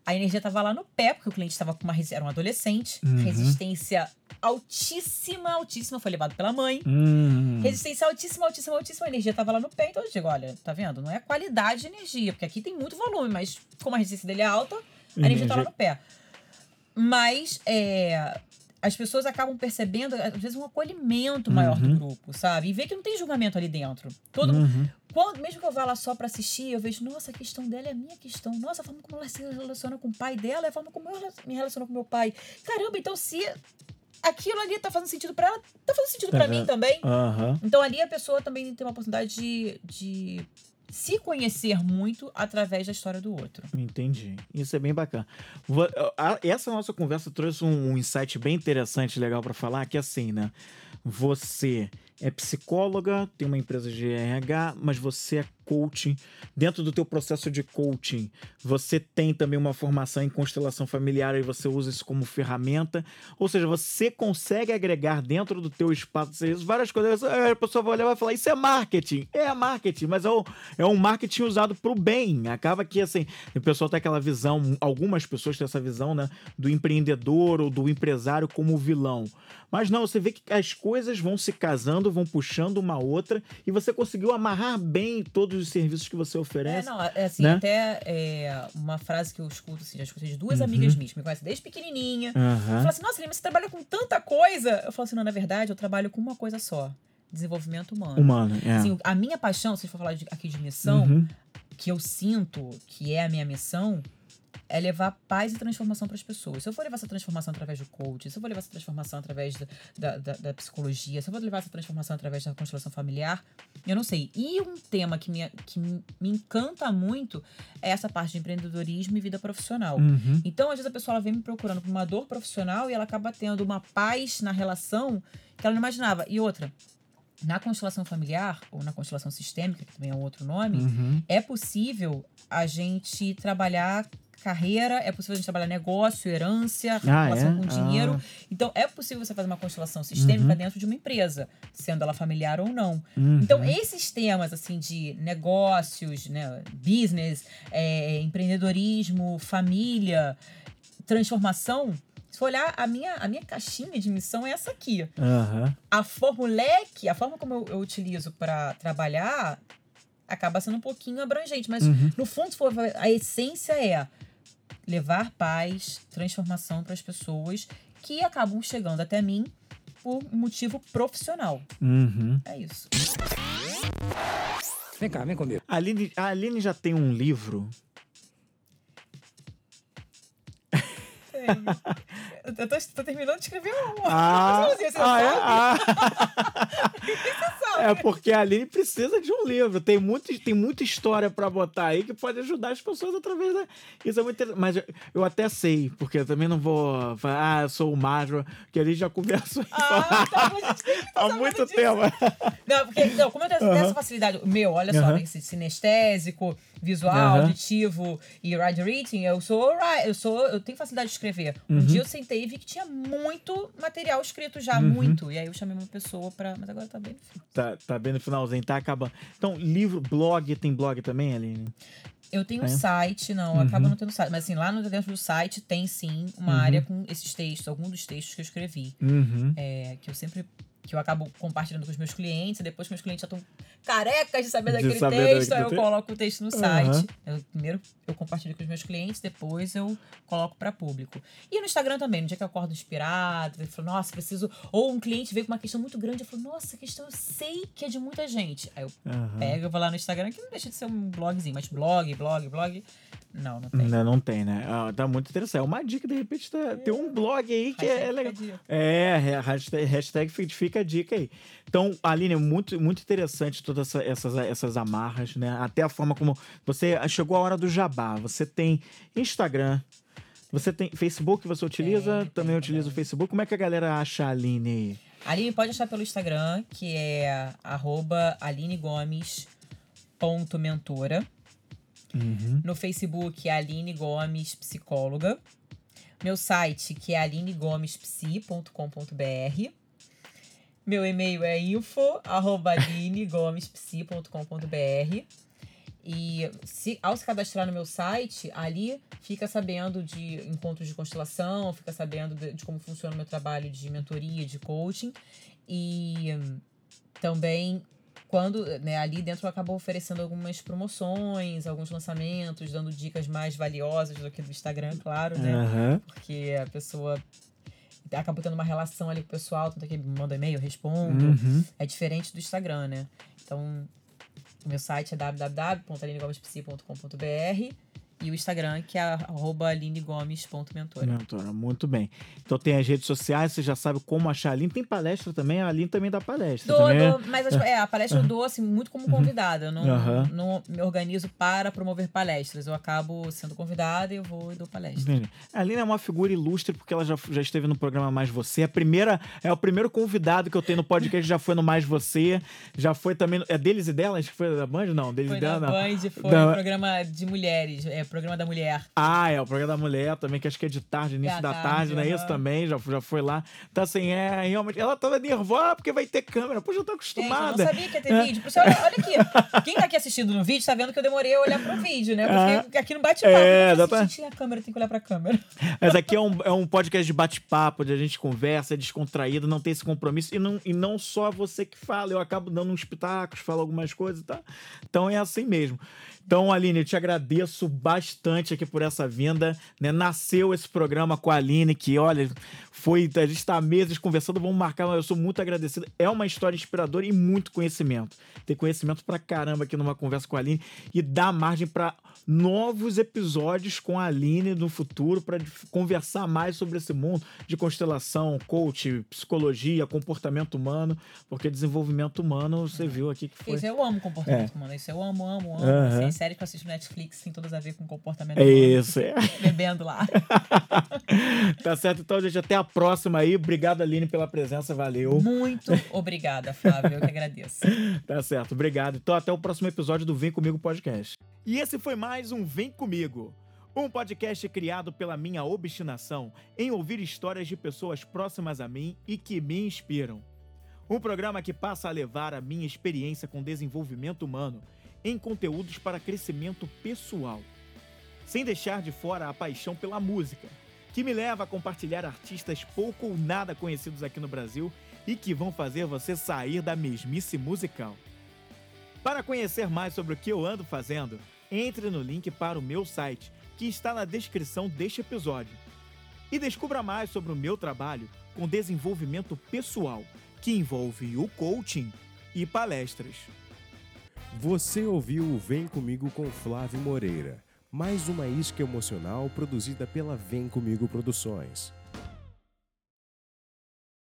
A energia tava lá no pé, porque o cliente estava com uma. Era um adolescente. Uhum. Resistência altíssima, altíssima. Foi levado pela mãe. Hum. Resistência altíssima, altíssima, altíssima. A energia tava lá no pé. Então eu digo, olha, tá vendo? Não é qualidade de energia, porque aqui tem muito volume, mas como a resistência dele é alta, a energia tá lá Energia- no pé. Mas é, as pessoas acabam percebendo, às vezes, um acolhimento maior do Uhum. grupo, sabe? E vê que não tem julgamento ali dentro. Todo Uhum. quando, mesmo que eu vá lá só pra assistir, eu vejo, nossa, a questão dela é a minha questão. Nossa, a forma como ela se relaciona com o pai dela é a forma como eu me relaciono com meu pai. Caramba, então se aquilo ali tá fazendo sentido pra ela, tá fazendo sentido Tá pra vendo? mim também. Então ali a pessoa também tem uma oportunidade de, de se conhecer muito através da história do outro. Entendi. Isso é bem bacana. Essa nossa conversa trouxe um, insight bem interessante, legal pra falar, que é assim, né? Você é psicóloga, tem uma empresa de RH, mas você é coaching. Dentro do teu processo de coaching, você tem também uma formação em constelação familiar e você usa isso como ferramenta. Ou seja, você consegue agregar dentro do teu espaço de serviço várias coisas. Aí A pessoa vai olhar e vai falar, isso é marketing. É marketing, mas é um, é um marketing usado para o bem. Acaba que, assim, o pessoal tem aquela visão, algumas pessoas têm essa visão, né, do empreendedor ou do empresário como vilão. Mas não, você vê que as coisas vão se casando, vão puxando uma outra e você conseguiu amarrar bem todos os serviços que você É, oferece. não, é assim, né? até é, uma frase que eu escuto, assim, já escutei de duas Uhum. amigas minhas, que me conhecem desde pequenininha. Aham. Fala assim, nossa, Lima, você trabalha com tanta coisa. Eu falo assim, não, na verdade, eu trabalho com uma coisa só. Desenvolvimento humano. Humano, é. Assim, a minha paixão, se for falar de- aqui de missão, Uhum. que eu sinto que é a minha missão, é levar paz e transformação para as pessoas. Se eu for levar essa transformação através do coaching, se eu for levar essa transformação através da, da, da- psicologia, se eu for levar essa transformação através da constelação familiar, eu não sei. E um tema que me, que me encanta muito é essa parte de empreendedorismo e vida profissional. Uhum. Então, às vezes, a pessoa vem me procurando por uma dor profissional e ela acaba tendo uma paz na relação que ela não imaginava. E outra, na constelação familiar, ou na constelação sistêmica, que também é um outro nome, Uhum. é possível a gente trabalhar carreira, é possível a gente trabalhar negócio, herança, Ah, relação é? com dinheiro. Ah. Então, é possível você fazer uma constelação sistêmica Uhum. dentro de uma empresa, sendo ela familiar ou não. Uhum. Então, esses temas, assim, de negócios, né, business, é, empreendedorismo, família, transformação, se for olhar, a minha, a minha caixinha de missão é essa aqui. Aham. A formuleque, a forma como eu, eu utilizo para trabalhar, acaba sendo um pouquinho abrangente, mas Uhum. no fundo, se for ver, a essência é levar paz, transformação para as pessoas que acabam chegando até mim por um motivo profissional. Uhum. É isso. Vem cá, vem comigo. A Aline, a Aline já tem um livro. Eu tô, tô terminando de escrever um. Ah, Você sabe? ah, é? Ah. sabe? É porque a Aline precisa de um livro. Tem, muito, tem muita história pra botar aí que pode ajudar as pessoas através da. Isso é muito interessante. Mas eu, até sei, porque eu também não vou falar, ah, eu sou o Magro, que a gente já conversou isso Ah, tá, que há muito tempo. Não, porque não, como eu tenho essa facilidade, meu, olha só, Aham. né, esse sinestésico, visual, Aham. auditivo e write reading, eu sou, eu sou, eu tenho facilidade de escrever. Um Uhum. dia eu sentei e vi que tinha muito material escrito já, muito. E aí eu chamei uma pessoa pra. Mas agora tá bem. Tá, tá bem no finalzinho, tá acabando. Então, livro, blog, tem blog também, Aline? Eu tenho um É? site, não, Uhum. acaba não tendo site. Mas assim, lá no, dentro do site tem sim uma Uhum. área com esses textos, alguns dos textos que eu escrevi. Uhum. É, que eu sempre. Que eu acabo compartilhando com os meus clientes, e depois que meus clientes já estão carecas de saber De daquele saber texto, daquele aí eu texto. coloco o texto no Aham. site. Eu, primeiro eu compartilho com os meus clientes, depois eu coloco para público. E no Instagram também, no dia que eu acordo inspirado, eu falo, nossa, preciso. Ou um cliente veio com uma questão muito grande, eu falo, nossa, questão eu sei que é de muita gente. Aí eu Aham. pego, eu vou lá no Instagram, que não deixa de ser um blogzinho, mas blog, blog, blog. Não, não tem. Não, não tem, né? Ah, tá muito interessante. É uma dica, de repente, tá, tem um blog aí que é legal. É, hashtag, hashtag fica a dica aí. Então, Aline, é muito, muito interessante todas essa- essas, essas amarras, né? Até a forma como você chegou a hora do jabá. Você tem Instagram, você tem Facebook, você utiliza? Tem, também utiliza o. Facebook. Como é que a galera acha a Aline aí? Aline pode achar pelo Instagram, que é arroba alinegomes.mentora. Uhum. No Facebook é Aline Gomes Psicóloga. Meu site, que é alinegomespsi.com.br. Meu e-mail é info arroba alinegomespsi.com.br. E se, ao se cadastrar no meu site, ali fica sabendo de encontros de constelação, fica sabendo de, de como funciona o meu trabalho de mentoria, de coaching. E hum, também quando né, ali dentro eu acabo oferecendo algumas promoções, alguns lançamentos, dando dicas mais valiosas do que do Instagram, claro, né? Aham. Porque a pessoa acaba tendo uma relação ali com o pessoal, tanto que manda e-mail, eu respondo. Uhum. É diferente do Instagram, né? Então, meu site é www.alinegomespsi.com.br e o Instagram, que é arroba alinegomes.mentora. Mentora, muito bem. Então tem as redes sociais, você já sabe como achar a Aline. Tem palestra também, a Aline também dá palestra. Dou, também. dou, mas as- é, a palestra eu dou assim, muito como convidada. Eu não, Aham. não me organizo para promover palestras. Eu acabo sendo convidada e eu vou e dou palestra. Entendi. A Aline é uma figura ilustre porque ela já, já esteve no programa Mais Você. A primeira, é o primeiro convidado que eu tenho no podcast, já foi no Mais Você. Já foi também. É deles e delas? Que foi da Band? Não, deles Foi e da delas. não. Band, foi Da- um programa de mulheres, é programa da mulher. Ah, é o programa da mulher também, que acho que é de tarde, início É da tarde, tarde, não é isso também? Já, já foi lá. Então, assim, é realmente. Ela tava nervosa porque vai ter câmera. Pô, já tô Gente, eu acostumada. não sabia que ia ter vídeo. Por isso, olha, olha aqui. Quem tá aqui assistindo no vídeo tá vendo que eu demorei a olhar pro vídeo, né? Porque aqui no bate-papo. É, exatamente. tinha a câmera, tem que olhar pra câmera. Mas aqui é um, é um podcast de bate-papo, onde a gente conversa, é descontraído, não tem esse compromisso. E não, e não só você que fala, eu acabo dando uns pitacos, falo algumas coisas, tá? Então é assim mesmo. Então, Aline, eu te agradeço bastante aqui por essa vinda. Né? Nasceu esse programa com a Aline, que, olha, foi. A gente está há meses conversando, vamos marcar, mas eu sou muito agradecido. É uma história inspiradora e muito conhecimento. Ter conhecimento pra caramba aqui numa conversa com a Aline e dá margem para novos episódios com a Aline no futuro para conversar mais sobre esse mundo de constelação, coach, psicologia, comportamento humano, porque desenvolvimento humano você viu aqui que foi. Isso eu amo comportamento humano. Isso eu amo, amo, amo. Aham. Assim, séries que eu assisto Netflix tem todas a ver com comportamento É isso, é. Bebendo lá. tá certo, então, gente, até a próxima aí. Obrigado, Aline, pela presença, valeu. Muito obrigada, Flávio. Eu que agradeço. Tá certo, obrigado. Então, até o próximo episódio do Vem Comigo Podcast. E esse foi mais um Vem Comigo, um podcast criado pela minha obstinação em ouvir histórias de pessoas próximas a mim e que me inspiram. Um programa que passa a levar a minha experiência com desenvolvimento humano em conteúdos para crescimento pessoal, sem deixar de fora a paixão pela música, que me leva a compartilhar artistas pouco ou nada conhecidos aqui no Brasil e que vão fazer você sair da mesmice musical. Para conhecer mais sobre o que eu ando fazendo, entre no link para o meu site, que está na descrição deste episódio. E descubra mais sobre o meu trabalho com desenvolvimento pessoal, que envolve o coaching e palestras. Você ouviu o Vem Comigo com Flávio Moreira, mais uma isca emocional produzida pela Vem Comigo Produções.